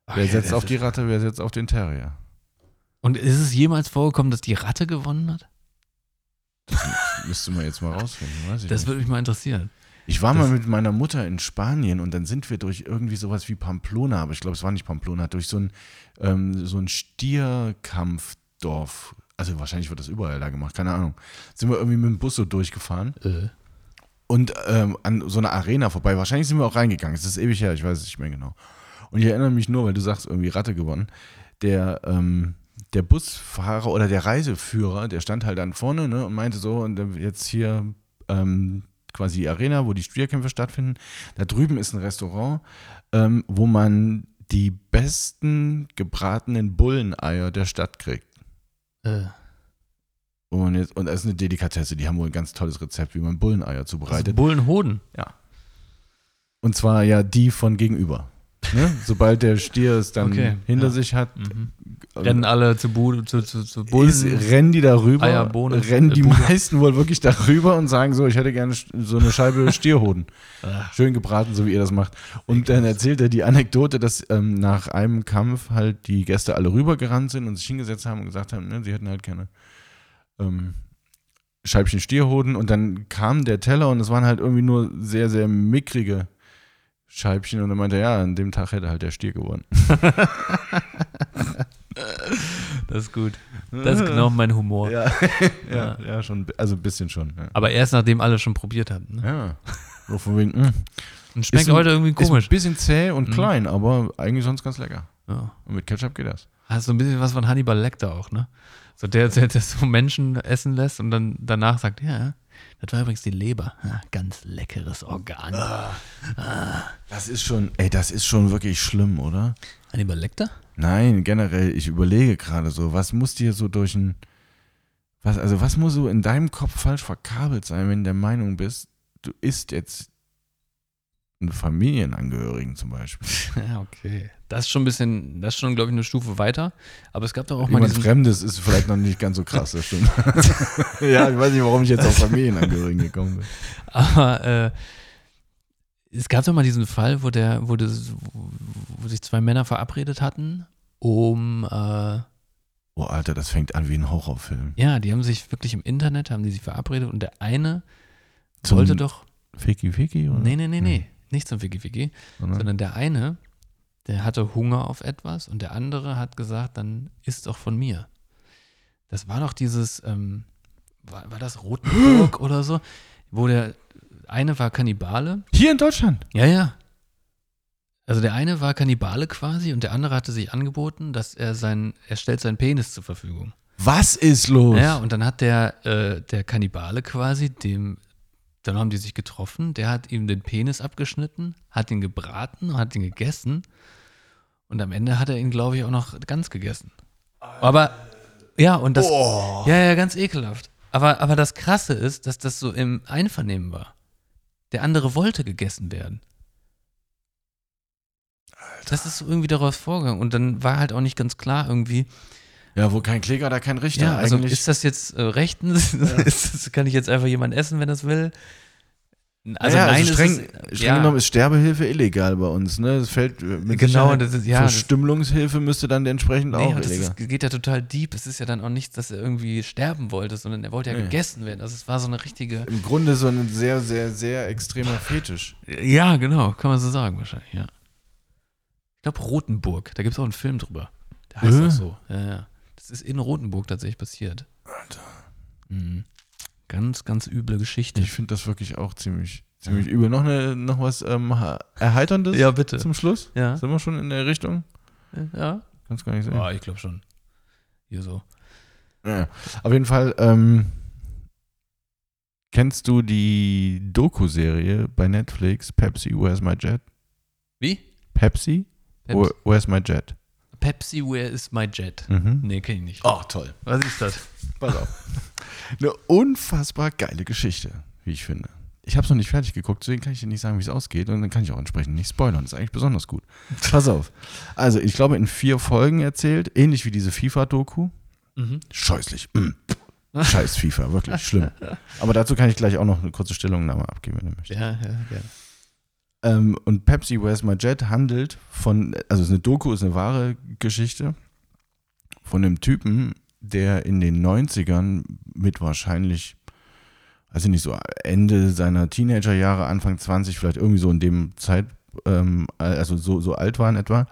wer Okay, setzt das auf die Ratte, wer setzt auf den Terrier. Und ist es jemals vorgekommen, dass die Ratte gewonnen hat? Müsste man jetzt mal rausfinden, weiß ich Das nicht. würde mich mal interessieren. Ich war mal mit meiner Mutter in Spanien und dann sind wir durch irgendwie sowas wie Pamplona, aber ich glaube, es war nicht Pamplona, durch so ein, ähm, so ein Stierkampfdorf. Also wahrscheinlich wird das überall da gemacht, keine Ahnung. Sind wir irgendwie mit dem Bus so durchgefahren Äh. und ähm, an so einer Arena vorbei. Wahrscheinlich sind wir auch reingegangen. Es ist ewig her, ich weiß es nicht mehr genau. Und ich erinnere mich nur, weil du sagst, irgendwie Ratte gewonnen. Der, ähm, der Busfahrer oder der Reiseführer, der stand halt dann vorne ne, und meinte so, und jetzt hier ähm, quasi die Arena, wo die Stierkämpfe stattfinden. Da drüben ist ein Restaurant, ähm, wo man die besten gebratenen Bulleneier der Stadt kriegt. Äh. Und, jetzt, und das ist eine Delikatesse, die haben wohl ein ganz tolles Rezept, wie man Bulleneier Also zubereitet. Bullenhoden. Und zwar ja die von gegenüber. Ne? Sobald der Stier es dann Okay, hinter ja. sich hat, Mhm. Rennen alle zu, Bu zu, zu, zu Bullen, ist, rennen die darüber, Eier, Bohnen, rennen die äh, Bude. meisten wohl wirklich darüber und sagen so, ich hätte gerne so eine Scheibe Stierhoden. Schön gebraten, so wie ihr das macht. Und dann erzählt er die Anekdote, dass ähm, nach einem Kampf halt die Gäste alle rübergerannt sind und sich hingesetzt haben und gesagt haben, ne, sie hätten halt gerne ähm, Scheibchen Stierhoden. Und dann kam der Teller und es waren halt irgendwie nur sehr, sehr mickrige Scheibchen. Und dann meinte er, ja, an dem Tag hätte halt der Stier gewonnen. Das ist gut. Das ist genau mein Humor. Ja, Ja. ja, ja, schon, also ein bisschen schon. Ja. Aber erst nachdem alle schon probiert hatten. Ne? Ja. So von wegen, mh, Und schmeckt Ist heute irgendwie ist komisch. ein bisschen zäh und Mhm. klein, aber eigentlich sonst ganz lecker. Ja. Und mit Ketchup geht das. Hast so ein bisschen was von Hannibal Lecter auch, ne? So der, der, der so Menschen essen lässt und dann danach sagt, ja, das war übrigens die Leber. Ja, ganz leckeres Organ. Das ist schon, ey, das ist schon wirklich schlimm, oder? Hannibal Lecter? Nein, generell, ich überlege gerade so, was muss dir so durch ein, was, also was muss so in deinem Kopf falsch verkabelt sein, wenn du der Meinung bist, du isst jetzt Familienangehörigen zum Beispiel. Ja, okay. Das ist schon ein bisschen, das ist schon, glaube ich, eine Stufe weiter. Aber es gab doch auch mal Jemand diesen, Fremdes ist vielleicht noch nicht ganz so krass, das stimmt. ja, ich weiß nicht, warum ich jetzt auf Familienangehörigen gekommen bin. aber äh, es gab doch mal diesen Fall, wo der, wo, das, wo, sich zwei Männer verabredet hatten, um äh, Oh, Alter, das fängt an wie ein Horrorfilm. ja, die haben sich wirklich im Internet, haben die sich verabredet und der eine Zum wollte doch, Fiki Fiki? Oder? nee, nee, nee, nee, nicht zum Wiki Wiki, Sondern- sondern der eine, der hatte Hunger auf etwas und der andere hat gesagt, dann isst doch von mir. Das war doch dieses, ähm, war, war das Rotenburg oder so, wo der eine war Kannibale. Hier in Deutschland. Ja, ja. Also der eine war Kannibale quasi und der andere hatte sich angeboten, dass er sein, er stellt seinen Penis zur Verfügung. Was ist los? Ja, und dann hat der, äh, der Kannibale quasi dem, dann haben die sich getroffen, der hat ihm den Penis abgeschnitten, hat ihn gebraten, hat ihn gegessen und am Ende hat er ihn, glaube ich, auch noch ganz gegessen. Aber, ja, und das, ja, ja, ganz ekelhaft. Aber, aber das Krasse ist, dass das so im Einvernehmen war. Der andere wollte gegessen werden. Das ist so irgendwie daraus vorgegangen. Und dann war halt auch nicht ganz klar irgendwie, Ja, wo kein Kläger, da kein Richter. ja, also Eigentlich. ist das jetzt äh, rechtens? das, kann ich jetzt einfach jemand essen, wenn das will? Also naja, nein, also streng, ist es, streng ja, genommen ist Sterbehilfe illegal bei uns. Ne? Das fällt äh, mit Genau, das ist- ja, das- Verstümmelungshilfe müsste dann entsprechend nee, auch das illegal. ist, geht ja total deep. Es ist ja dann auch nichts, dass er irgendwie sterben wollte, sondern er wollte ja Nee. gegessen werden. Also es war so eine richtige. Im Grunde so ein sehr, sehr, sehr extremer Fetisch. Ja, genau, kann man so sagen wahrscheinlich, ja. Ich glaube Rotenburg, da gibt es auch einen Film drüber. Der heißt Äh? auch so. Ja, ja. Das ist in Rotenburg tatsächlich passiert. Alter. Mhm. Ganz, ganz üble Geschichte. Ich finde das wirklich auch ziemlich, ziemlich übel. Noch, eine, noch was ähm, Erheiterndes ja, bitte. zum Schluss? Ja. Sind wir schon in der Richtung? Ja. Kannst gar nicht sehen. Ja, ich glaube schon. Hier so. Ja, auf jeden Fall, ähm, kennst du die Doku-Serie bei Netflix, Pepsi, Where's My Jet? Wie? Pepsi, Pepsi, Where- Where's My Jet? Pepsi Where is my jet? Mhm. Nee, kenn ich nicht. Oh, toll. Was ist das? Pass auf. Eine unfassbar geile Geschichte, wie ich finde. Ich habe es noch nicht fertig geguckt, deswegen kann ich dir nicht sagen, wie es ausgeht und dann kann ich auch entsprechend nicht spoilern. Das ist eigentlich besonders gut. Pass auf. Also, ich glaube, in vier Folgen erzählt, ähnlich wie diese FIFA-Doku. Mhm. Scheußlich. Mm. Scheiß FIFA, wirklich schlimm. Aber dazu kann ich gleich auch noch eine kurze Stellungnahme abgeben, wenn du möchtest. Ja, ja, gerne. Ähm, und Pepsi Where's My Jet handelt von, also es ist eine Doku, ist eine wahre Geschichte von einem Typen, der in den 90ern mit wahrscheinlich, weiß ich nicht, so Ende seiner Teenagerjahre, Anfang 20, vielleicht irgendwie so in dem Zeit, ähm, also so, so alt war in etwa,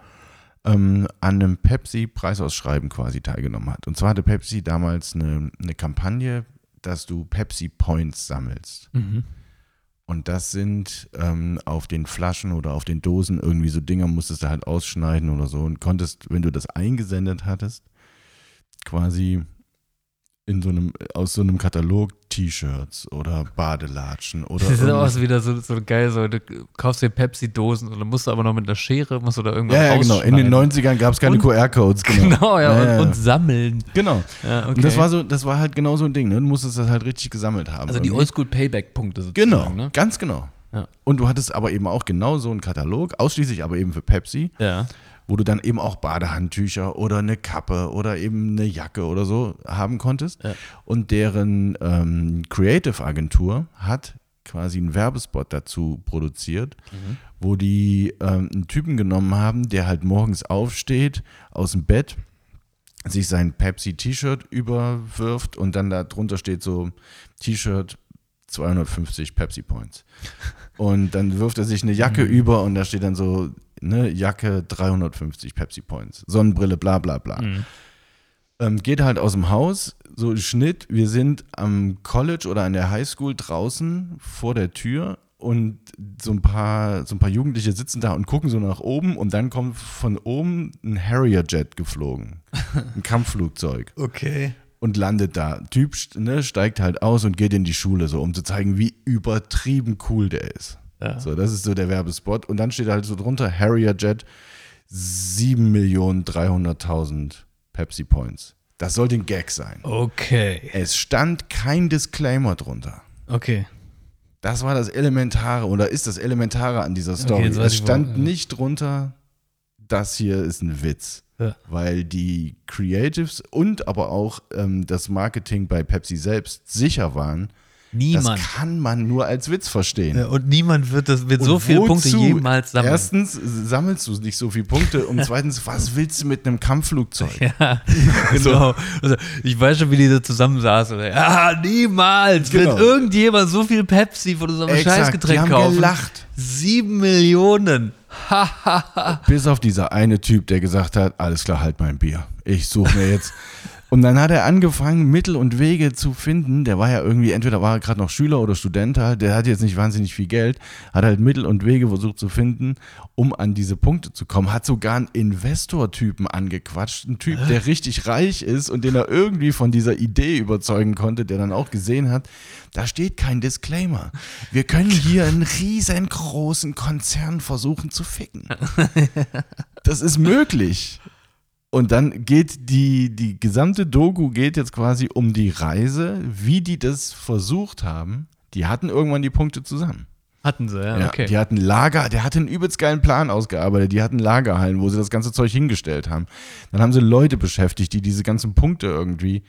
ähm, an einem Pepsi-Preisausschreiben quasi teilgenommen hat. Und zwar hatte Pepsi damals eine, eine Kampagne, dass du Pepsi Points sammelst. Mhm. Und das sind ähm, auf den Flaschen oder auf den Dosen irgendwie so Dinger, musstest du halt ausschneiden oder so. Und konntest, wenn du das eingesendet hattest, quasi in so einem, aus so einem Katalog T-Shirts oder Badelatschen oder Das ist auch so wieder so, so geil, so du kaufst dir Pepsi-Dosen und dann musst du aber noch mit einer Schere, musst du da irgendwas ja, ja, genau. In den rausschneiden. 90ern gab es keine QR-Codes, genau. Genau, ja, Ja, und, ja, und sammeln. Genau. Ja, okay. Und das war so, das war halt genau so ein Ding, ne? Du musstest das halt richtig gesammelt haben. also die. Oldschool-Payback-Punkte sozusagen. Genau, Ne? ganz genau. Und du hattest aber eben auch genau so einen Katalog, ausschließlich aber eben für Pepsi. Ja. Wo du dann eben auch Badehandtücher oder eine Kappe oder eben eine Jacke oder so haben konntest. Ja. Und deren ähm, Creative Agentur hat quasi einen Werbespot dazu produziert, Mhm. wo die ähm, einen Typen genommen haben, der halt morgens aufsteht aus dem Bett, sich sein Pepsi-T-Shirt überwirft und dann da drunter steht so T-Shirt 250 Pepsi Points. Und dann wirft er sich eine Jacke über und da steht dann so, ne, Jacke 350 Pepsi Points, Sonnenbrille, bla bla bla. Mhm. Ähm, geht halt aus dem Haus, so Schnitt, wir sind am College oder an der Highschool draußen vor der Tür und so ein paar, so ein paar Jugendliche sitzen da und gucken so nach oben und dann kommt von oben ein Harrier-Jet geflogen, ein Kampfflugzeug Okay. und landet da. Typ ne, steigt halt aus und geht in die Schule, so um zu zeigen, wie übertrieben cool der ist. Ja. So, das ist so der Werbespot. Und dann steht halt so drunter, Harrier Jet, 7.300.000 Pepsi Points. Das soll ein Gag sein. Okay. Es stand kein Disclaimer drunter. Okay. Das war das Elementare oder ist das Elementare an dieser Story. weiß es stand ja. nicht drunter, das hier ist ein Witz. Ja. Weil die Creatives und aber auch ähm, das Marketing bei Pepsi selbst sicher waren, Niemand. das kann man nur als Witz verstehen. Und niemand wird, das, so Und viele Punkte wozu? jemals sammeln. Erstens sammelst du nicht so viele Punkte und zweitens, was willst du mit einem Kampfflugzeug? Ja, genau. Also, ich weiß schon, wie die da zusammensaßen. Ja, niemals Genau. wird irgendjemand so viel Pepsi von unserem Exakt, Scheißgetränk die haben kaufen. gelacht. Sieben Millionen. Bis auf dieser eine Typ, der gesagt hat, alles klar, halt mein Bier. Ich suche mir jetzt. Und dann hat er angefangen, Mittel und Wege zu finden. Der war ja irgendwie, entweder war er gerade noch Schüler oder Student halt, der hat jetzt nicht wahnsinnig viel Geld, hat halt Mittel und Wege versucht zu finden, um an diese Punkte zu kommen. Hat sogar einen Investor-Typen angequatscht, einen Typ, der richtig reich ist und den er irgendwie von dieser Idee überzeugen konnte, der dann auch gesehen hat, da steht kein Disclaimer. Wir können hier einen riesengroßen Konzern versuchen zu ficken. Das ist möglich. Und dann geht die, die gesamte Doku geht jetzt quasi um die Reise, wie die das versucht haben. Die hatten irgendwann die Punkte zusammen. Hatten sie, ja, Ja, okay. Die hatten Lager, der hatte einen übelst geilen Plan ausgearbeitet. Die hatten Lagerhallen, wo sie das ganze Zeug hingestellt haben. Dann haben sie Leute beschäftigt, die diese ganzen Punkte irgendwie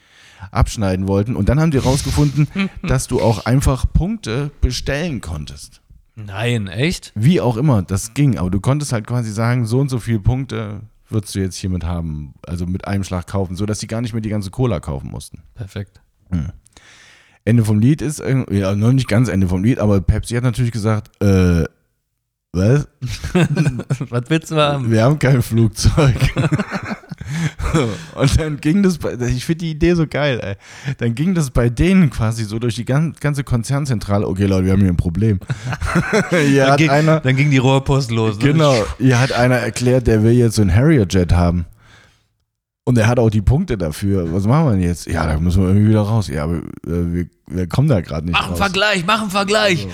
abschneiden wollten. Und dann haben die rausgefunden, dass du auch einfach Punkte bestellen konntest. Nein, echt? Wie auch immer, das ging. Aber du konntest halt quasi sagen, so und so viele Punkte würdest du jetzt hiermit haben. Also mit einem Schlag kaufen, sodass sie gar nicht mehr die ganze Cola kaufen mussten. Perfekt. Ende vom Lied ist, ja, noch nicht ganz Ende vom Lied, aber Pepsi hat natürlich gesagt, äh, was? Was willst du haben? Wir haben kein Flugzeug. Und dann ging das, bei, ich finde die Idee so geil, ey. Dann ging das bei denen quasi so durch die gan- ganze Konzernzentrale. Okay, Leute, wir haben hier ein Problem. hier Dann ging, einer, dann ging die Rohrpost los. ne? genau, hier hat einer erklärt, der will jetzt so ein Harrier-Jet haben. Und er hat auch die Punkte dafür. Was machen wir denn jetzt? Ja, da müssen wir irgendwie wieder raus. Ja, aber äh, wir, wir kommen da gerade nicht Mach einen raus. Vergleich, mach einen Vergleich.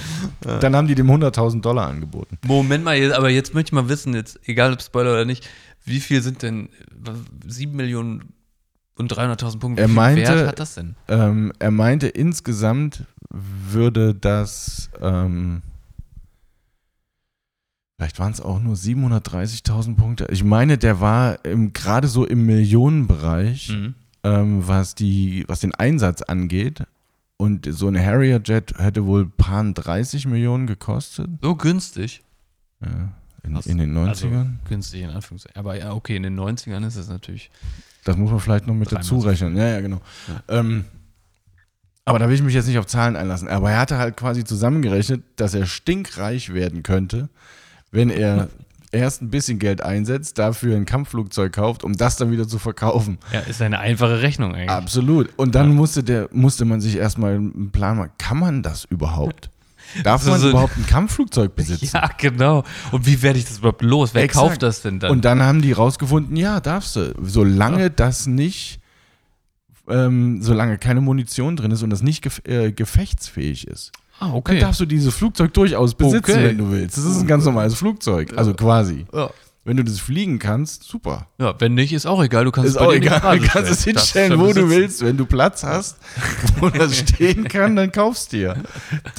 Dann haben die dem 100.000 Dollar angeboten. Moment mal, aber jetzt möchte ich mal wissen, jetzt, egal ob Spoiler oder nicht, wie viel sind denn 7 Millionen und 300.000 Punkte? Er meinte- Wert hat das denn? Ähm, er meinte, insgesamt würde das, ähm, vielleicht waren es auch nur 730.000 Punkte. Ich meine, der war gerade so im Millionenbereich, Mhm. ähm, was, die, was den Einsatz angeht. Und so ein Harrier-Jet hätte wohl paar 30 Millionen gekostet. So günstig. Ja, in, in den 90ern. Also, günstig in Anführungszeichen. Aber ja, okay, in den 90ern ist es natürlich. Das muss man vielleicht noch mit dazu rechnen. Ja, ja, genau. Ähm, aber da will ich mich jetzt nicht auf Zahlen einlassen. Aber er hatte halt quasi zusammengerechnet, dass er stinkreich werden könnte, wenn er erst ein bisschen Geld einsetzt, dafür ein Kampfflugzeug kauft, um das dann wieder zu verkaufen. Ja, ist eine einfache Rechnung eigentlich. Absolut. Und dann musste, der, musste man sich erstmal einen Plan machen. Kann man das überhaupt? Darf Also man so- überhaupt ein Kampfflugzeug besitzen? Ja, genau. Und wie werde ich das überhaupt los? Wer Exakt. kauft das denn dann? Und dann haben die rausgefunden, ja, darfst du. Solange das nicht, ähm, solange keine Munition drin ist und das nicht gef äh, gefechtsfähig ist, ah, dann okay. darfst du dieses Flugzeug durchaus besitzen, Okay. wenn du willst. Das ist ein ganz normales Flugzeug. Also quasi. Ja. Wenn du das fliegen kannst, super. ja, wenn nicht, ist auch egal. Du kannst Ist es auch egal. Du kannst es stellen. hinstellen, wo du willst. Wenn du Platz hast, wo das stehen kann, dann kaufst dir.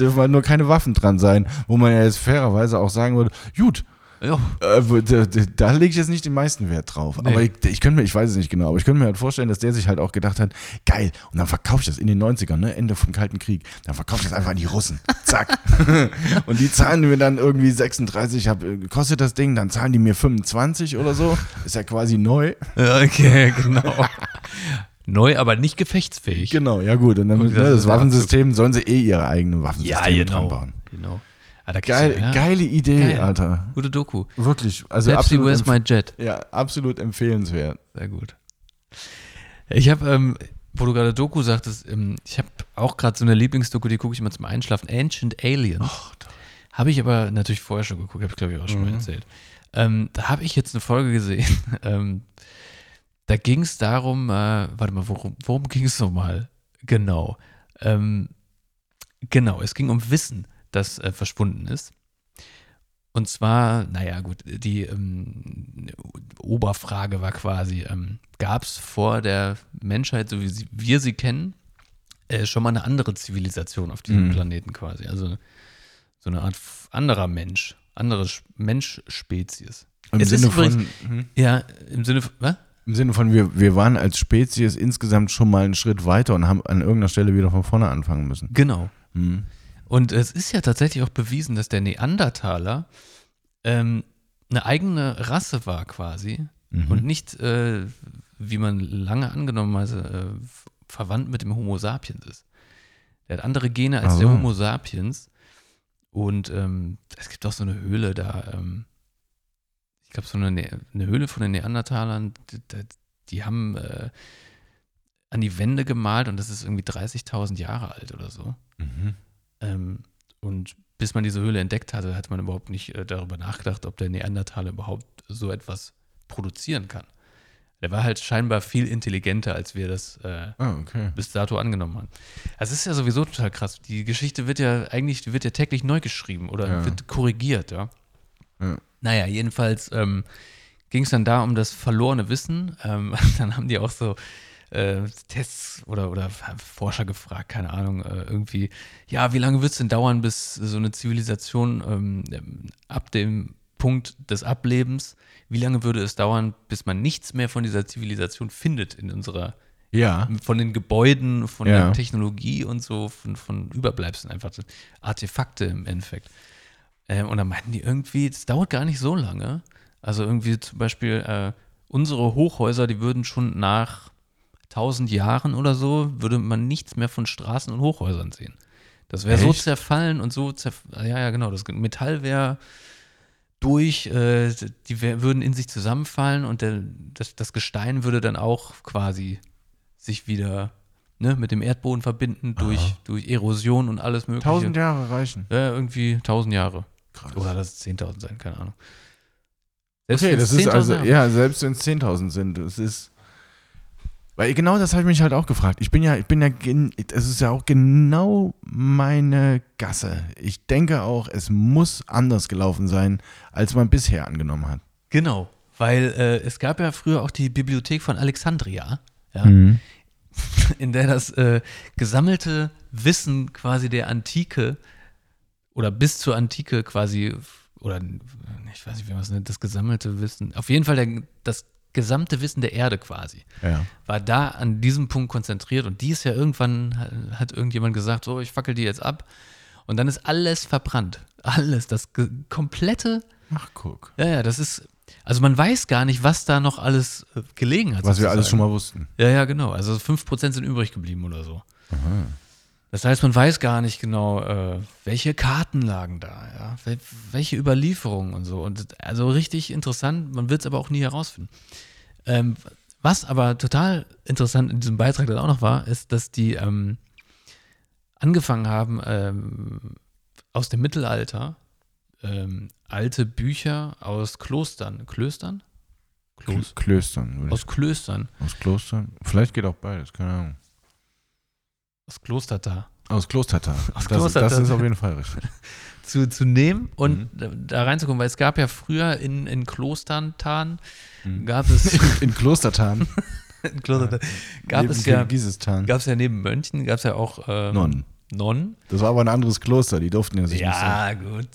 Dürfen halt nur keine Waffen dran sein. Wo man ja jetzt fairerweise auch sagen würde, gut, Ja, Äh, da, lege ich jetzt nicht den meisten Wert drauf. Nee. Aber ich, ich könnte mir, ich weiß es nicht genau, aber ich könnte mir halt vorstellen, dass der sich halt auch gedacht hat, geil, und dann verkaufe ich das in den 90ern, ne, Ende vom Kalten Krieg, dann verkaufe ich das einfach an die Russen. Zack. und die zahlen mir dann irgendwie 36, hab, äh, kostet das Ding, dann zahlen die mir 25 oder so. Ist ja quasi neu. Ja, okay, genau. Neu, aber nicht gefechtsfähig. Genau, ja gut. Und dann Und ne, das das, ist der Waffensystem sollen sie eh ihre eigenen Waffensysteme dran bauen. genau. Ah, da kriegst Geil, ja, Geile Idee, Geil. Alter. Gute Doku. Wirklich. Also Pepsi, absolut, where's my jet? ja, absolut empfehlenswert. Sehr gut. Ich habe, ähm, wo du gerade Doku sagtest, ähm, ich habe auch gerade so eine Lieblingsdoku, die gucke ich immer zum Einschlafen. Ancient Aliens. habe ich aber natürlich vorher schon geguckt, habe ich glaube ich auch schon mal erzählt. Ähm, da habe ich jetzt eine Folge gesehen. ähm, da ging es darum, äh, warte mal, worum, worum ging es nochmal? Genau. Ähm, genau, es ging um Wissen, das äh, verschwunden ist. Und zwar, naja, gut, die ähm, Oberfrage war quasi, ähm, gab es vor der Menschheit, so wie sie, wir sie kennen, äh, schon mal eine andere Zivilisation auf diesem Mhm. Planeten quasi? Also so eine Art anderer Mensch, andere Sch- Menschspezies. Im Es Sinne ist übrigens- von. Hm? Ja, im Sinne von, was? Im Sinne von, wir, wir waren als Spezies insgesamt schon mal einen Schritt weiter und haben an irgendeiner Stelle wieder von vorne anfangen müssen. Genau. Hm. Und es ist ja tatsächlich auch bewiesen, dass der Neandertaler ähm, eine eigene Rasse war quasi Mhm. und nicht, äh, wie man lange angenommen hat, äh, verwandt mit dem Homo sapiens ist. Der hat andere Gene als Ach der. Homo sapiens. Und ähm, es gibt auch so eine Höhle da, ähm, ich glaube, so eine, Ne- eine Höhle von den Neandertalern, die, die- die haben äh, an die Wände gemalt und das ist irgendwie 30.000 Jahre alt oder so. Mhm. Ähm, und bis man diese Höhle entdeckt hatte, hat man überhaupt nicht äh, darüber nachgedacht, ob der Neandertaler überhaupt so etwas produzieren kann. Der war halt scheinbar viel intelligenter, als wir das äh, Ah, okay. bis dato angenommen haben. Das ist ja sowieso total krass. Die Geschichte wird ja eigentlich, wird ja täglich neu geschrieben oder Ja. wird korrigiert, ja. Ja. Naja, jedenfalls ähm, ging es dann da um das verlorene Wissen. Ähm, dann haben die auch so äh, Tests oder, oder Forscher gefragt, keine Ahnung, äh, irgendwie, ja, wie lange wird es denn dauern, bis so eine Zivilisation ähm, ab dem Punkt des Ablebens, wie lange würde es dauern, bis man nichts mehr von dieser Zivilisation findet in unserer Ja. von den Gebäuden, von Ja. der Technologie und so, von, von Überbleibseln einfach, Artefakte im Endeffekt. Ähm, und dann meinten die irgendwie, das dauert gar nicht so lange. Also irgendwie zum Beispiel äh, unsere Hochhäuser, die würden schon nach 1000 Jahren oder so, würde man nichts mehr von Straßen und Hochhäusern sehen. Das wäre so zerfallen und so, zerf ja, ja, genau, das Metall wäre durch, äh, die wär, würden in sich zusammenfallen und der, das, das Gestein würde dann auch quasi sich wieder ne, mit dem Erdboden verbinden durch, durch Erosion und alles mögliche. Tausend Jahre reichen. Ja, irgendwie tausend Jahre. Krass. Oder lass es 10.000 sein, keine Ahnung. Selbst Okay, das ist 10.000 also, Jahre- ja, selbst wenn es 10.000 sind, es ist, Weil genau das habe ich mich halt auch gefragt. Ich bin ja, ich bin ja, es ist ja auch genau meine Gasse. Ich denke auch, es muss anders gelaufen sein, als man bisher angenommen hat. Genau, weil äh, es gab ja früher auch die Bibliothek von Alexandria, ja, Mhm. in der das äh, gesammelte Wissen quasi der Antike oder bis zur Antike quasi, oder ich weiß nicht, wie man es nennt, das gesammelte Wissen, auf jeden Fall der, das gesamte Wissen der Erde quasi, Ja. war da an diesem Punkt konzentriert und die ist ja irgendwann, ha- hat irgendjemand gesagt, so, ich fackel die jetzt ab und dann ist alles verbrannt. Alles, das komplette Ach, guck. ja, ja, das ist. Also man weiß gar nicht, was da noch alles äh, gelegen hat. Was wir alles schon sozusagen. mal wussten. Ja, ja, genau. Also 5% sind übrig geblieben oder so. Das heißt, man weiß gar nicht genau, äh, welche Karten lagen da, ja, wel welche Überlieferungen und so. Und also richtig interessant, man wird es aber auch nie herausfinden. Ähm, was aber total interessant in diesem Beitrag dann auch noch war, ist, dass die ähm, angefangen haben, ähm, aus dem Mittelalter ähm, alte Bücher aus Klostern, Klöstern? Klos Klöstern. aus Klöstern, Aus Klostern? Vielleicht geht auch beides, keine Ahnung. Aus Klostertar. Aus Klostertal. Aus das, Klostertal. das ist auf jeden Fall richtig. zu, zu nehmen und Mhm. da, reinzukommen, weil es gab ja früher in, in Klostern, Tarn, Mhm. gab es, In Klostertan. in Klostern, gab neben es ja, gab es ja neben Mönchen, gab es ja auch ähm, Nonnen. Nonnen. Das war aber ein anderes Kloster, die durften ja sich nicht so. Ja, gut.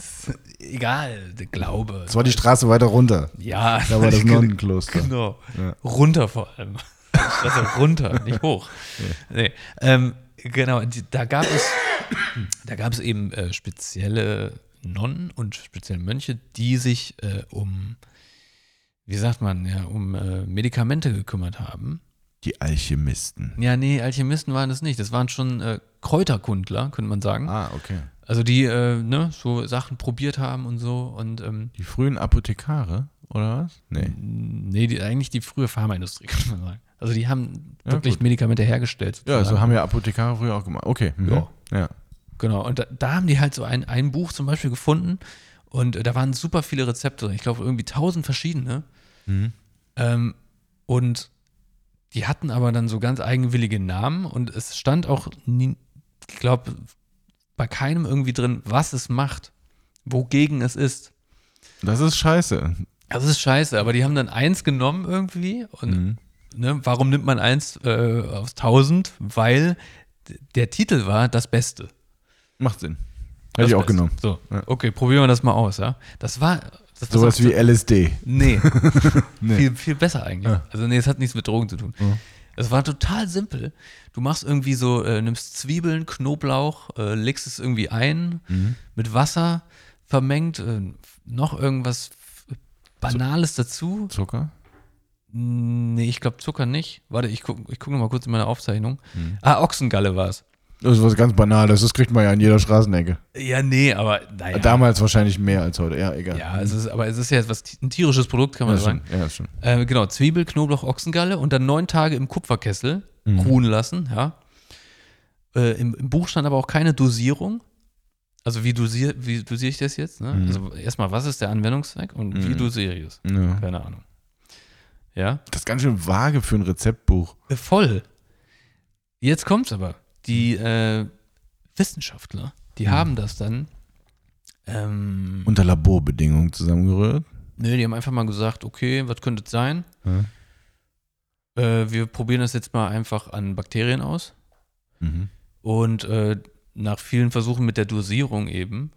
Egal, der Glaube. Das war die Straße weiter runter. Ja, Da war das Nonnenkloster. Genau. Ja. Runter vor allem. Straße runter, nicht hoch. Nee. Ähm, genau, die, da gab es, da gab es eben äh, spezielle Nonnen und spezielle Mönche, die sich äh, um, wie sagt man, ja, um äh, Medikamente gekümmert haben. Die Alchemisten. Ja, nee, Alchemisten waren das nicht. Das waren schon äh, Kräuterkundler, könnte man sagen. Ah, okay. Also die, äh, ne, so Sachen probiert haben und so und ähm, Die frühen Apothekare, oder was? Nee. Nee, die, eigentlich die frühe Pharmaindustrie, könnte man sagen. Also die haben Ja, wirklich gut. Medikamente hergestellt. Ja, so sozusagen. haben ja Apothekare früher auch gemacht. Okay. Mhm. Ja. ja. Genau, und da, da haben die halt so ein, ein Buch zum Beispiel gefunden und äh, da waren super viele Rezepte drin. Ich glaube, irgendwie tausend verschiedene. Mhm. Ähm, und die hatten aber dann so ganz eigenwillige Namen und es stand auch, nie, ich glaube, bei keinem irgendwie drin, was es macht, wogegen es ist. Das ist scheiße. Das ist scheiße, aber die haben dann eins genommen irgendwie und Mhm. Ne, warum nimmt man eins äh, aus tausend? Weil d- der Titel war das Beste. Macht Sinn. Das Hätte ich auch Beste. genommen. So, Ja. okay, probieren wir das mal aus, ja. Das war das Sowas das wie LSD. Nee, Nee. viel, viel besser eigentlich. Ja. Also nee, es hat nichts mit Drogen zu tun. Ja. Es war total simpel. Du machst irgendwie so, äh, nimmst Zwiebeln, Knoblauch, äh, legst es irgendwie ein, Mhm. mit Wasser vermengt, äh, noch irgendwas Banales dazu. Zucker? Nee, ich glaube Zucker nicht. Warte, ich gucke ich guck noch mal kurz in meine Aufzeichnung. Mhm. Ah, Ochsengalle war es. Das ist was ganz Banales. Das kriegt man ja in jeder Straßenecke. Ja, nee, aber naja. Damals wahrscheinlich mehr als heute. Ja, egal. ja, es ist, aber es ist ja etwas, ein tierisches Produkt, kann ja, man ist sagen. schon. Ja, schon. Äh, genau, Zwiebel, Knoblauch, Ochsengalle und dann neun Tage im Kupferkessel Mhm. ruhen lassen, ja. Äh, im, Im Buch stand aber auch keine Dosierung. Also wie dosiere wie dosiere ich das jetzt? Ne? Mhm. Also erstmal, was ist der Anwendungszweck und wie Mhm. dosiere ich es? Ja. Keine Ahnung. Ja? Das ist ganz schön vage für ein Rezeptbuch. Voll. Jetzt kommt's aber. Die äh, Wissenschaftler, die Mhm. haben das dann. Ähm, Unter Laborbedingungen zusammengerührt. nö, die haben einfach mal gesagt, okay, was könnte es sein? Ja. Äh, wir probieren das jetzt mal einfach an Bakterien aus. Mhm. Und äh, nach vielen Versuchen mit der Dosierung eben,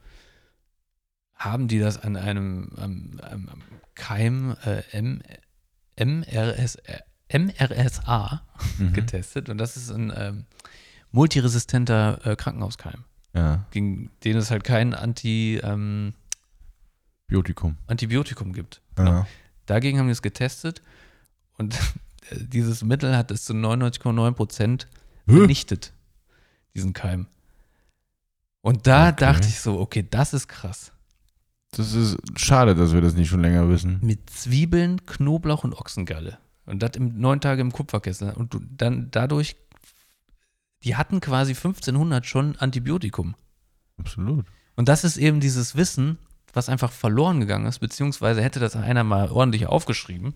haben die das an einem, am- am Keim äh, M, MRS, äh, MRSA Mhm. getestet. Und das ist ein ähm, multiresistenter äh, Krankenhauskeim, Ja. gegen den es halt kein Anti, ähm, Biotikum. Antibiotikum gibt. Ja. Dagegen haben die es getestet und äh, dieses Mittel hat es zu 99,9 Prozent vernichtet, diesen Keim. Und da Okay. dachte ich so, okay, das ist krass. Das ist schade, dass wir das nicht schon länger wissen. Mit Zwiebeln, Knoblauch und Ochsengalle. Und das im neun Tage im Kupferkessel. Und du, dann dadurch, die hatten quasi 1500 schon Antibiotikum. Absolut. Und das ist eben dieses Wissen, was einfach verloren gegangen ist, beziehungsweise hätte das einer mal ordentlich aufgeschrieben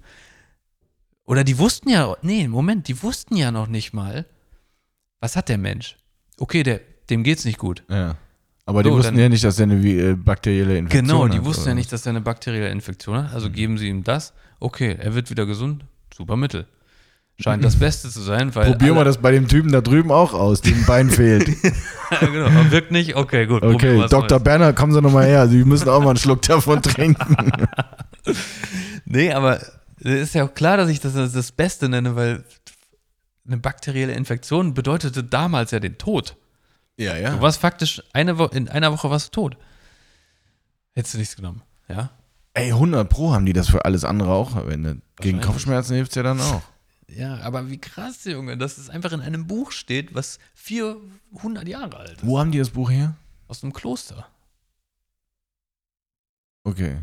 Oder die wussten ja, nee, Moment, die wussten ja noch nicht mal, was hat der Mensch? Okay, der, dem geht's nicht gut. Ja. Aber die So, wussten dann- ja nicht, dass er eine äh, bakterielle Infektion Genau, hat. die wussten oder ja nicht, dass er eine bakterielle Infektion hat. Mhm. Also geben sie ihm das. Okay, er wird wieder gesund. Super Mittel. Scheint das Beste zu sein, weil. Probieren wir das bei dem Typen da drüben auch aus, dem ein Bein fehlt. genau, wirkt nicht? Okay, gut. Okay, Dr. Berner, kommen Sie nochmal her. Sie müssen auch mal einen Schluck davon trinken. Nee, aber es ist ja auch klar, dass ich das das Beste nenne, weil eine bakterielle Infektion bedeutete damals ja den Tod. Ja, ja. Du warst faktisch eine Wo in einer Woche warst du tot. Hättest du nichts genommen, ja? Ey, 100 Pro haben die das für alles andere auch verwendet. Gegen. Kopfschmerzen hilft es ja dann auch. Ja, aber wie krass, Junge, dass es einfach in einem Buch steht, was 400 Jahre alt ist. Wo haben die das Buch her? Aus einem Kloster. Okay.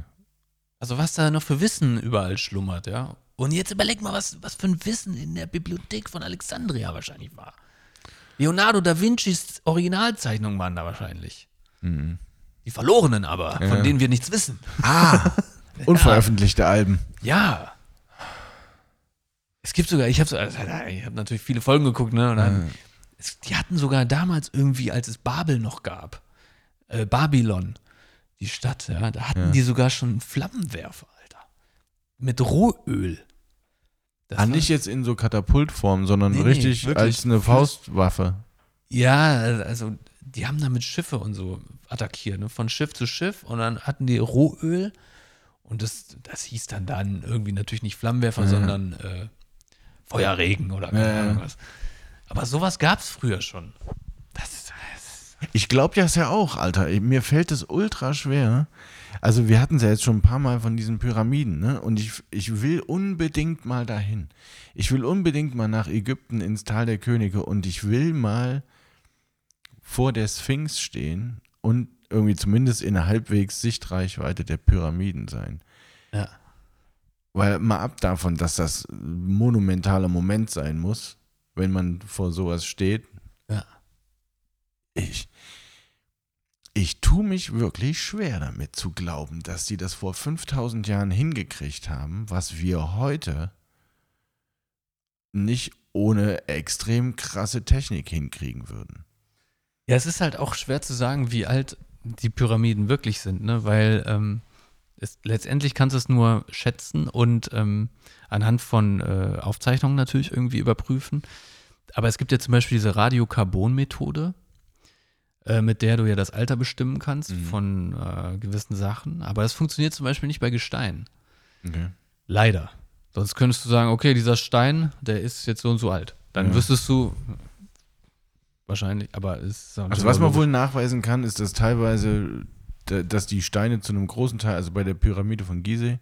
Also was da noch für Wissen überall schlummert, ja. Und jetzt überleg mal, was, was für ein Wissen in der Bibliothek von Alexandria wahrscheinlich war. Leonardo da Vincis Originalzeichnungen waren da wahrscheinlich. Mhm. Die verlorenen aber, von Ja. denen wir nichts wissen. Ah, unveröffentlichte Alben. Ja. Es gibt sogar, ich habe also, ich hab natürlich viele Folgen geguckt, ne? Und dann, es, die hatten sogar damals irgendwie, als es Babel noch gab, äh, Babylon, die Stadt, ja, da hatten Ja. die sogar schon einen Flammenwerfer, Alter. Mit Rohöl. Das Ah, nicht jetzt in so Katapultform, sondern Nee, nee, richtig wirklich. als eine Faustwaffe. Ja, also die haben damit Schiffe und so attackiert, ne? von Schiff zu Schiff und dann hatten die Rohöl und das, das hieß dann dann irgendwie natürlich nicht Flammenwerfer, Ja. sondern äh, Feuerregen oder keine ja. Ahnung was. Aber sowas gab es früher schon. Das, das, Ich glaube das ja auch, Alter. Mir fällt es ultra schwer. Also wir hatten es ja jetzt schon ein paar Mal von diesen Pyramiden, ne? Und ich, ich will unbedingt mal dahin. Ich will unbedingt mal nach Ägypten ins Tal der Könige und ich will mal vor der Sphinx stehen und irgendwie zumindest in einer halbwegs Sichtreichweite der Pyramiden sein. ja. Weil mal ab davon, dass das monumentaler Moment sein muss, wenn man vor sowas steht. Ja. Ich, ich tue mich wirklich schwer damit zu glauben, dass die das vor 5000 Jahren hingekriegt haben, was wir heute nicht ohne extrem krasse Technik hinkriegen würden. ja, es ist halt auch schwer zu sagen, wie alt die Pyramiden wirklich sind, ne? weil ähm, es, letztendlich kannst du es nur schätzen und ähm, anhand von äh, Aufzeichnungen natürlich irgendwie überprüfen. Aber es gibt ja zum Beispiel diese Radiokarbon-Methode, äh, mit der du ja das Alter bestimmen kannst Mhm. von äh, gewissen Sachen. Aber das funktioniert zum Beispiel nicht bei Gestein. Okay. Leider. Sonst könntest du sagen, okay, dieser Stein, der ist jetzt so und so alt. Dann Ja. wüsstest du wahrscheinlich, aber es ist Also was man wohl nachweisen kann, ist, dass teilweise, da- dass die Steine zu einem großen Teil, also bei der Pyramide von Gizeh,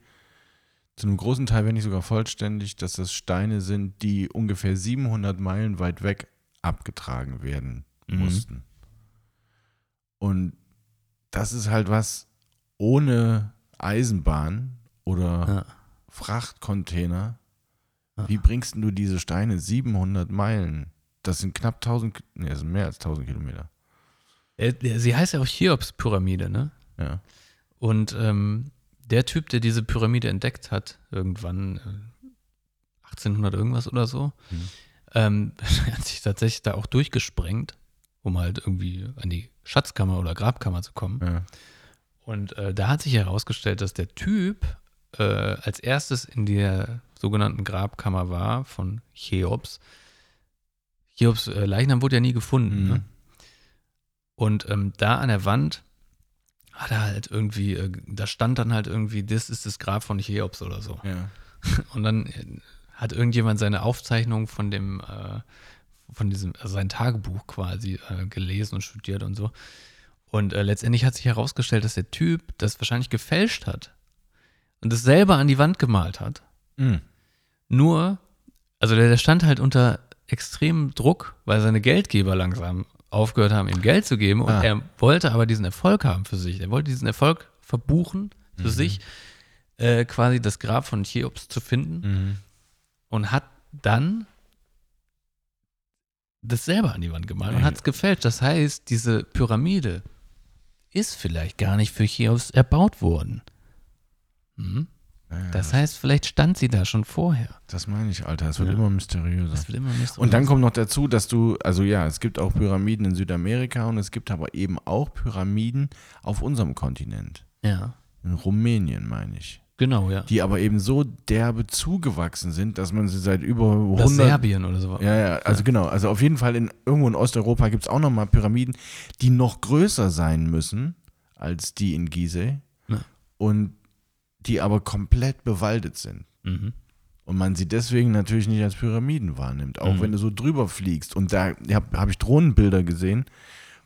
zu einem großen Teil, wenn nicht sogar vollständig, dass das Steine sind, die ungefähr 700 Meilen weit weg abgetragen werden Mhm. mussten. Und das ist halt was ohne Eisenbahn oder Ja. Frachtcontainer. Ja. Wie bringst du diese Steine 700 Meilen? Das sind knapp 1000, Ki- nee, das sind mehr als 1000 Kilometer. Äh, Sie heißt ja auch Cheops-Pyramide, ne? Ja. Und ähm, der Typ, der diese Pyramide entdeckt hat, irgendwann äh, 1800 irgendwas oder so, Mhm. ähm, hat sich tatsächlich da auch durchgesprengt, um halt irgendwie an die Schatzkammer oder Grabkammer zu kommen. ja. Und äh, da hat sich herausgestellt, dass der Typ äh, als erstes in der sogenannten Grabkammer war von Cheops. Cheops äh, Leichnam wurde ja nie gefunden. Mhm. Ne? Und ähm, da an der Wand hat er halt irgendwie, äh, da stand dann halt irgendwie, das ist das Grab von Cheops oder so. ja. Und dann äh, hat irgendjemand seine Aufzeichnung von dem, äh, von diesem, also sein Tagebuch quasi äh, gelesen und studiert und so. Und äh, letztendlich hat sich herausgestellt, dass der Typ das wahrscheinlich gefälscht hat und das selber an die Wand gemalt hat. Mhm. Nur, also der, der stand halt unter extremem Druck, weil seine Geldgeber langsam aufgehört haben, ihm Geld zu geben. Und Ah. er wollte aber diesen Erfolg haben für sich. Er wollte diesen Erfolg verbuchen für Mhm. sich, äh, quasi das Grab von Cheops zu finden Mhm. und hat dann das selber an die Wand gemalt und hat es gefälscht. Das heißt, diese Pyramide ist vielleicht gar nicht für Cheops erbaut worden. Hm? Das heißt, vielleicht stand sie da schon vorher. Das meine ich, Alter. Es wird Ja. immer mysteriöser. Das wird immer mysteriöser. Und dann kommt noch dazu, dass du, also ja, es gibt auch Pyramiden in Südamerika und es gibt aber eben auch Pyramiden auf unserem Kontinent. Ja, In Rumänien, meine ich. Genau, ja. Die aber eben so derbe zugewachsen sind, dass man sie seit über Oder 100 Serbien oder so. Ja, ja, also genau. Also auf jeden Fall in, irgendwo in Osteuropa gibt es auch nochmal Pyramiden, die noch größer sein müssen als die in Gizeh Ja. und die aber komplett bewaldet sind. Mhm. Und man sie deswegen natürlich nicht als Pyramiden wahrnimmt. Auch Mhm. wenn du so drüber fliegst. Und da habe hab ich Drohnenbilder gesehen,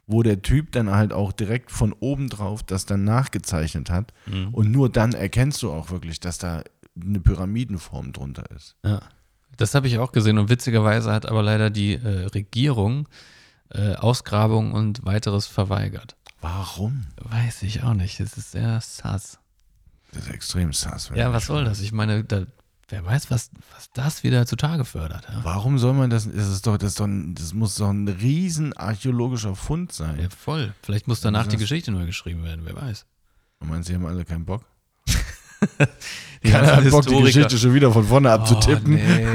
wo der Typ dann halt auch direkt von oben drauf das dann nachgezeichnet hat. Mhm. Und nur dann erkennst du auch wirklich, dass da eine Pyramidenform drunter ist. Ja, das habe ich auch gesehen und witzigerweise hat aber leider die äh, Regierung äh, Ausgrabung und weiteres verweigert. Warum? Weiß ich auch nicht. Das ist sehr sass. Das ist extrem sass. Ja, was soll das? Ich meine, da, wer weiß, was, was das wieder zutage fördert. Ja? Warum soll man das? Das ist doch, das, ist doch ein, das muss doch ein riesen archäologischer Fund sein. ja, voll. Vielleicht muss danach die Geschichte neu geschrieben werden, wer weiß. Und meinst du, die haben alle keinen Bock? Die Keiner hat Bock, die. Geschichte schon wieder von vorne abzutippen. Oh, nee,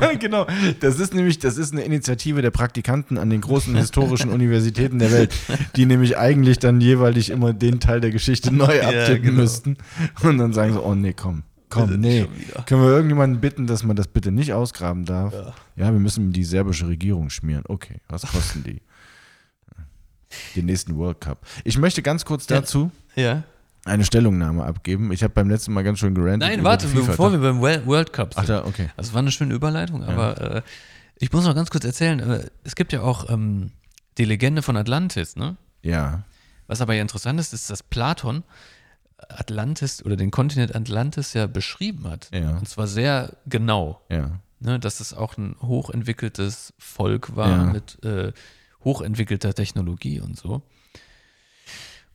oh, nee. genau. Das ist nämlich, das ist eine Initiative der Praktikanten an den großen historischen Universitäten der Welt, die nämlich eigentlich dann jeweilig immer den Teil der Geschichte neu Ja, abtippen genau. müssten. Und dann sagen sie, oh nee, komm, komm, nee. Können wir irgendjemanden bitten, dass man das bitte nicht ausgraben darf? Ja. Ja, wir müssen die serbische Regierung schmieren. Okay, was kosten die? Den nächsten World Cup. Ich möchte ganz kurz Ja. dazu Ja. eine Stellungnahme abgeben. Ich habe beim letzten Mal ganz schön gerantet. Nein, warte, bevor wir beim World Cup Ach sind. da, okay. Das war eine schöne Überleitung, aber äh, ich muss noch ganz kurz erzählen, äh, es gibt ja auch ähm, die Legende von Atlantis, ne? Ja. Was aber ja interessant ist, ist, dass Platon Atlantis oder den Kontinent Atlantis ja beschrieben hat. Ja. Und zwar sehr genau. Ja. Ne, dass es auch ein hochentwickeltes Volk war Ja. mit äh, hochentwickelter Technologie und so.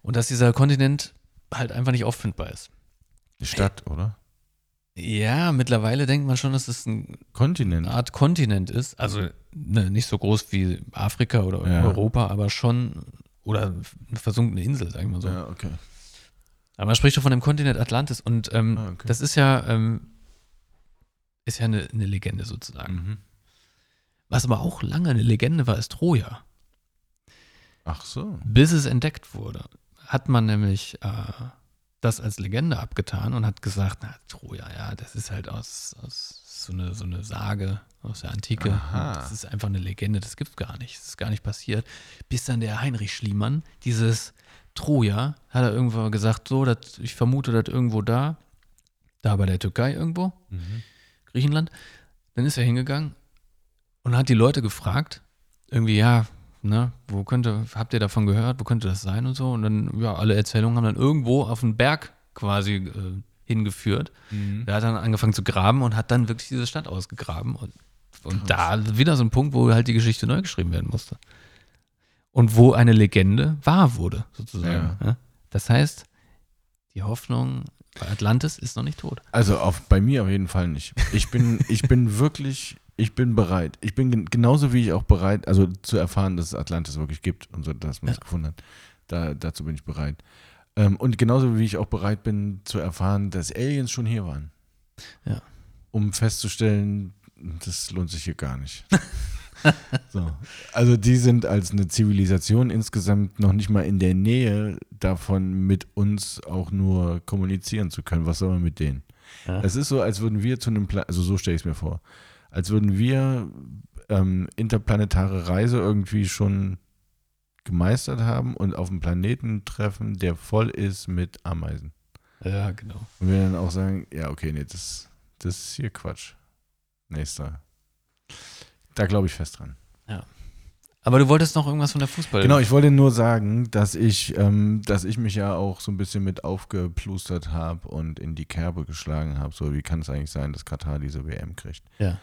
Und dass dieser Kontinent halt einfach nicht auffindbar ist. Die Stadt, oder? Ja, mittlerweile denkt man schon, dass es ein Kontinent. eine Art Kontinent ist. Also ne, nicht so groß wie Afrika oder Ja. Europa, aber schon, oder eine versunkene Insel, sagen wir mal so. Ja, okay. Aber man spricht schon von dem Kontinent Atlantis und ähm, Ah, okay. das ist ja, ähm, ist ja eine, eine Legende sozusagen. Mhm. Was aber auch lange eine Legende war, ist Troja. Ach so. Bis es entdeckt wurde, hat man nämlich äh, das als Legende abgetan und hat gesagt, na, Troja, ja, das ist halt aus, aus so, eine, so eine Sage aus der Antike. Aha. Das ist einfach eine Legende, das gibt gar nicht. Das ist gar nicht passiert. Bis dann der Heinrich Schliemann dieses Troja, hat er irgendwo gesagt, so, das, ich vermute das irgendwo da, da bei der Türkei irgendwo, Mhm. Griechenland. Dann ist er hingegangen und hat die Leute gefragt, irgendwie, ja, ne, wo könnte, habt ihr davon gehört, wo könnte das sein und so? Und dann, ja, alle Erzählungen haben dann irgendwo auf einen Berg quasi äh, hingeführt. Mhm. Der hat dann angefangen zu graben und hat dann wirklich diese Stadt ausgegraben. Und, und da wieder so ein Punkt, wo halt die Geschichte neu geschrieben werden musste. Und wo eine Legende wahr wurde, sozusagen. Ja. Das heißt, die Hoffnung bei Atlantis ist noch nicht tot. Also auf, bei mir auf jeden Fall nicht. Ich bin, ich bin wirklich, ich bin bereit. Ich bin gen- genauso wie ich auch bereit, also zu erfahren, dass es Atlantis wirklich gibt und so, dass man es Ja. gefunden hat. Da, dazu bin ich bereit. Ähm, und genauso wie ich auch bereit bin zu erfahren, dass Aliens schon hier waren. Ja. Um festzustellen, das lohnt sich hier gar nicht. so. Also die sind als eine Zivilisation insgesamt noch nicht mal in der Nähe davon, mit uns auch nur kommunizieren zu können. Was soll man mit denen? Ja. Es ist so, als würden wir zu einem, Pla also so stelle ich es mir vor, als würden wir ähm, interplanetare Reise irgendwie schon gemeistert haben und auf einen Planeten treffen, der voll ist mit Ameisen. Ja, genau. Und wir dann auch sagen, ja, okay, nee, das, das ist hier Quatsch. Nächster. Da glaube ich fest dran. Aber du wolltest noch irgendwas von der Fußball. Genau, ich wollte nur sagen, dass ich, ähm, dass ich mich ja auch so ein bisschen mit aufgeplustert habe und in die Kerbe geschlagen habe. So, wie kann es eigentlich sein, dass Katar diese WM kriegt? Ja.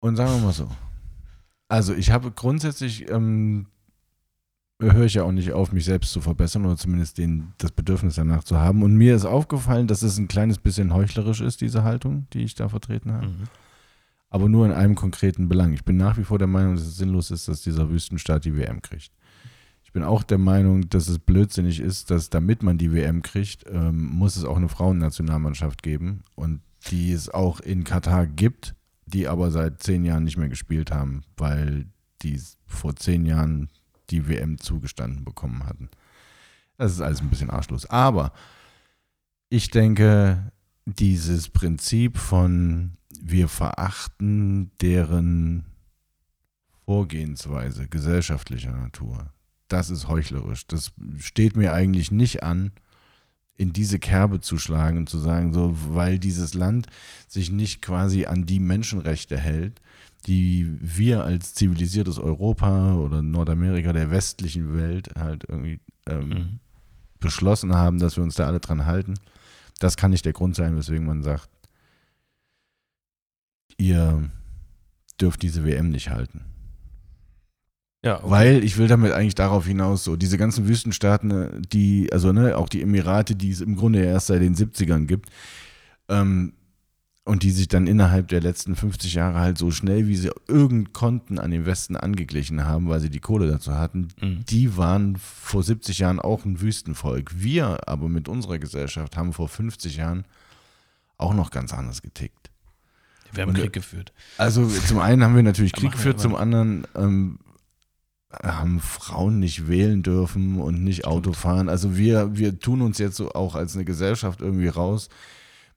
Und sagen wir mal so. Also ich habe grundsätzlich, ähm, höre ich ja auch nicht auf, mich selbst zu verbessern oder zumindest den, das Bedürfnis danach zu haben. Und mir ist aufgefallen, dass es ein kleines bisschen heuchlerisch ist, diese Haltung, die ich da vertreten habe. Mhm. Aber nur in einem konkreten Belang. Ich bin nach wie vor der Meinung, dass es sinnlos ist, dass dieser Wüstenstaat die WM kriegt. Ich bin auch der Meinung, dass es blödsinnig ist, dass damit man die WM kriegt, ähm, muss es auch eine Frauennationalmannschaft geben und die es auch in Katar gibt, die aber seit zehn Jahren nicht mehr gespielt haben, weil die vor zehn Jahren die WM zugestanden bekommen hatten. Das ist alles ein bisschen arschlos. Aber ich denke, dieses Prinzip von wir verachten deren Vorgehensweise gesellschaftlicher Natur, das ist heuchlerisch. Das steht mir eigentlich nicht an, in diese Kerbe zu schlagen und zu sagen, so, weil dieses Land sich nicht quasi an die Menschenrechte hält, die wir als zivilisiertes Europa oder Nordamerika der westlichen Welt halt irgendwie ähm, Mhm. beschlossen haben, dass wir uns da alle dran halten. Das kann nicht der Grund sein, weswegen man sagt, ihr dürft diese WM nicht halten. Ja, okay. Weil ich will damit eigentlich darauf hinaus, so diese ganzen Wüstenstaaten, ne, die, also ne, auch die Emirate, die es im Grunde erst seit den 70ern gibt, ähm, und die sich dann innerhalb der letzten 50 Jahre halt so schnell, wie sie irgend konnten, an den Westen angeglichen haben, weil sie die Kohle dazu hatten, Mhm. die waren vor 70 Jahren auch ein Wüstenvolk. Wir aber mit unserer Gesellschaft haben vor 50 Jahren auch noch ganz anders getickt. Wir haben Und- Krieg geführt. Also zum einen haben wir natürlich Krieg geführt, zum anderen ähm, haben Frauen nicht wählen dürfen und nicht Auto fahren. Also wir, wir tun uns jetzt so auch als eine Gesellschaft irgendwie raus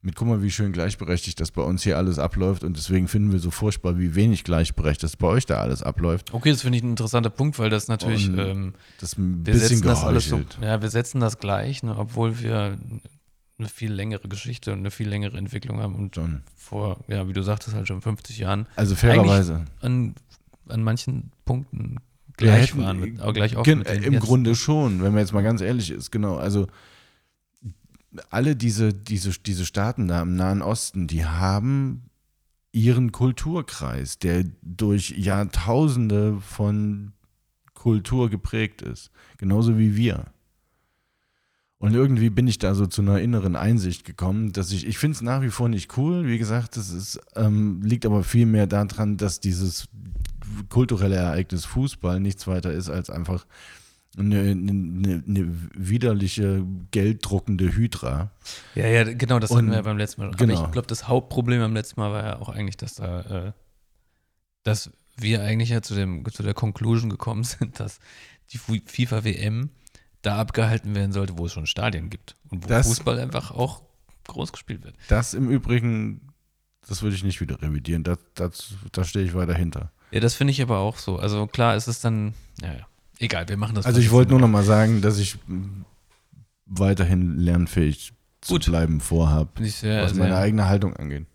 mit, guck mal, wie schön gleichberechtigt das bei uns hier alles abläuft und deswegen finden wir so furchtbar, wie wenig gleichberechtigt das bei euch da alles abläuft. Okay, das finde ich ein interessanter Punkt, weil das natürlich, ähm, Das ein wir bisschen setzen das alles so, geheuchelt. ja, wir setzen das gleich, ne, obwohl wir eine viel längere Geschichte und eine viel längere Entwicklung haben und Schon. vor, ja, wie du sagtest, halt schon 50 Jahren Also fairerweise. an, an manchen Punkten gleich hätten- waren, mit, auch gleich denen Im jetzt. Grunde schon, wenn man jetzt mal ganz ehrlich ist, genau. Also alle diese, diese, diese Staaten da im Nahen Osten, die haben ihren Kulturkreis, der durch Jahrtausende von Kultur geprägt ist. Genauso wie wir. Und irgendwie bin ich da so zu einer inneren Einsicht gekommen, dass ich, ich finde es nach wie vor nicht cool. Wie gesagt, das ist, ähm, liegt aber viel mehr daran, dass dieses kulturelle Ereignis Fußball nichts weiter ist als einfach eine, eine, eine widerliche, gelddruckende Hydra. Ja, ja, genau, das hatten Und- wir ja beim letzten Mal. genau. Aber ich glaube, das Hauptproblem beim letzten Mal war ja auch eigentlich, dass da, äh, dass wir eigentlich ja zu, dem, zu der Conclusion gekommen sind, dass die Fu- FIFA-WM da abgehalten werden sollte, wo es schon Stadien gibt und wo Das- Fußball einfach auch groß gespielt wird. Das im Übrigen, das würde ich nicht wieder revidieren. Da das, da stehe ich weiter hinter. Ja, das finde ich aber auch so. Also klar ist es dann, ja, ja. Egal, wir machen das. Also ich wollte nur noch. mal sagen, dass ich weiterhin lernfähig zu Gut. bleiben vorhabe, ich sehr, was meine eigene Haltung angeht.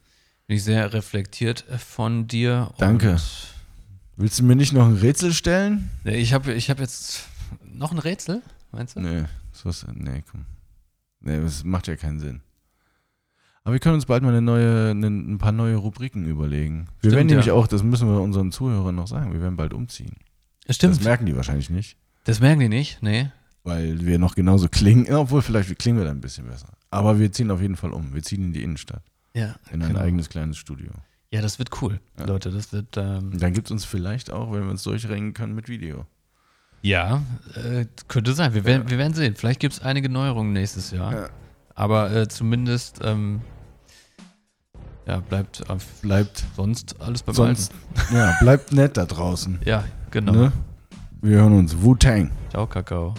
bin ich sehr reflektiert von dir. Danke. Und, Willst du mir nicht noch ein Rätsel stellen? Ich habe ich hab jetzt noch ein Rätsel, meinst du? Nee, so ist, nee, komm. Nee, das macht ja keinen Sinn. Aber wir können uns bald mal eine neue, eine, ein paar neue Rubriken überlegen. Wir Stimmt, werden nämlich ja. auch, das müssen wir unseren Zuhörern noch sagen, wir werden bald umziehen. Stimmt. Das merken die wahrscheinlich nicht, Das merken die nicht, nee. weil wir noch genauso klingen, obwohl vielleicht klingen wir dann ein bisschen besser. Aber wir ziehen auf jeden Fall um. Wir ziehen in die Innenstadt, Ja, in ein genau. eigenes kleines Studio. Ja, das wird cool, Ja. Leute. Das wird, ähm, dann gibt es uns vielleicht auch, wenn wir uns durchringen können, mit Video. Ja, äh, könnte sein. Wir werden, wir werden sehen. Vielleicht gibt es einige Neuerungen nächstes Jahr. Ja. Aber äh, zumindest, ähm, ja, bleibt auf Bleibt sonst alles beim sonst, ja, bleibt nett da draußen. Alten. Ja, genau. Ne? Wir hören uns. Wu-Tang. Ciao, Kakao.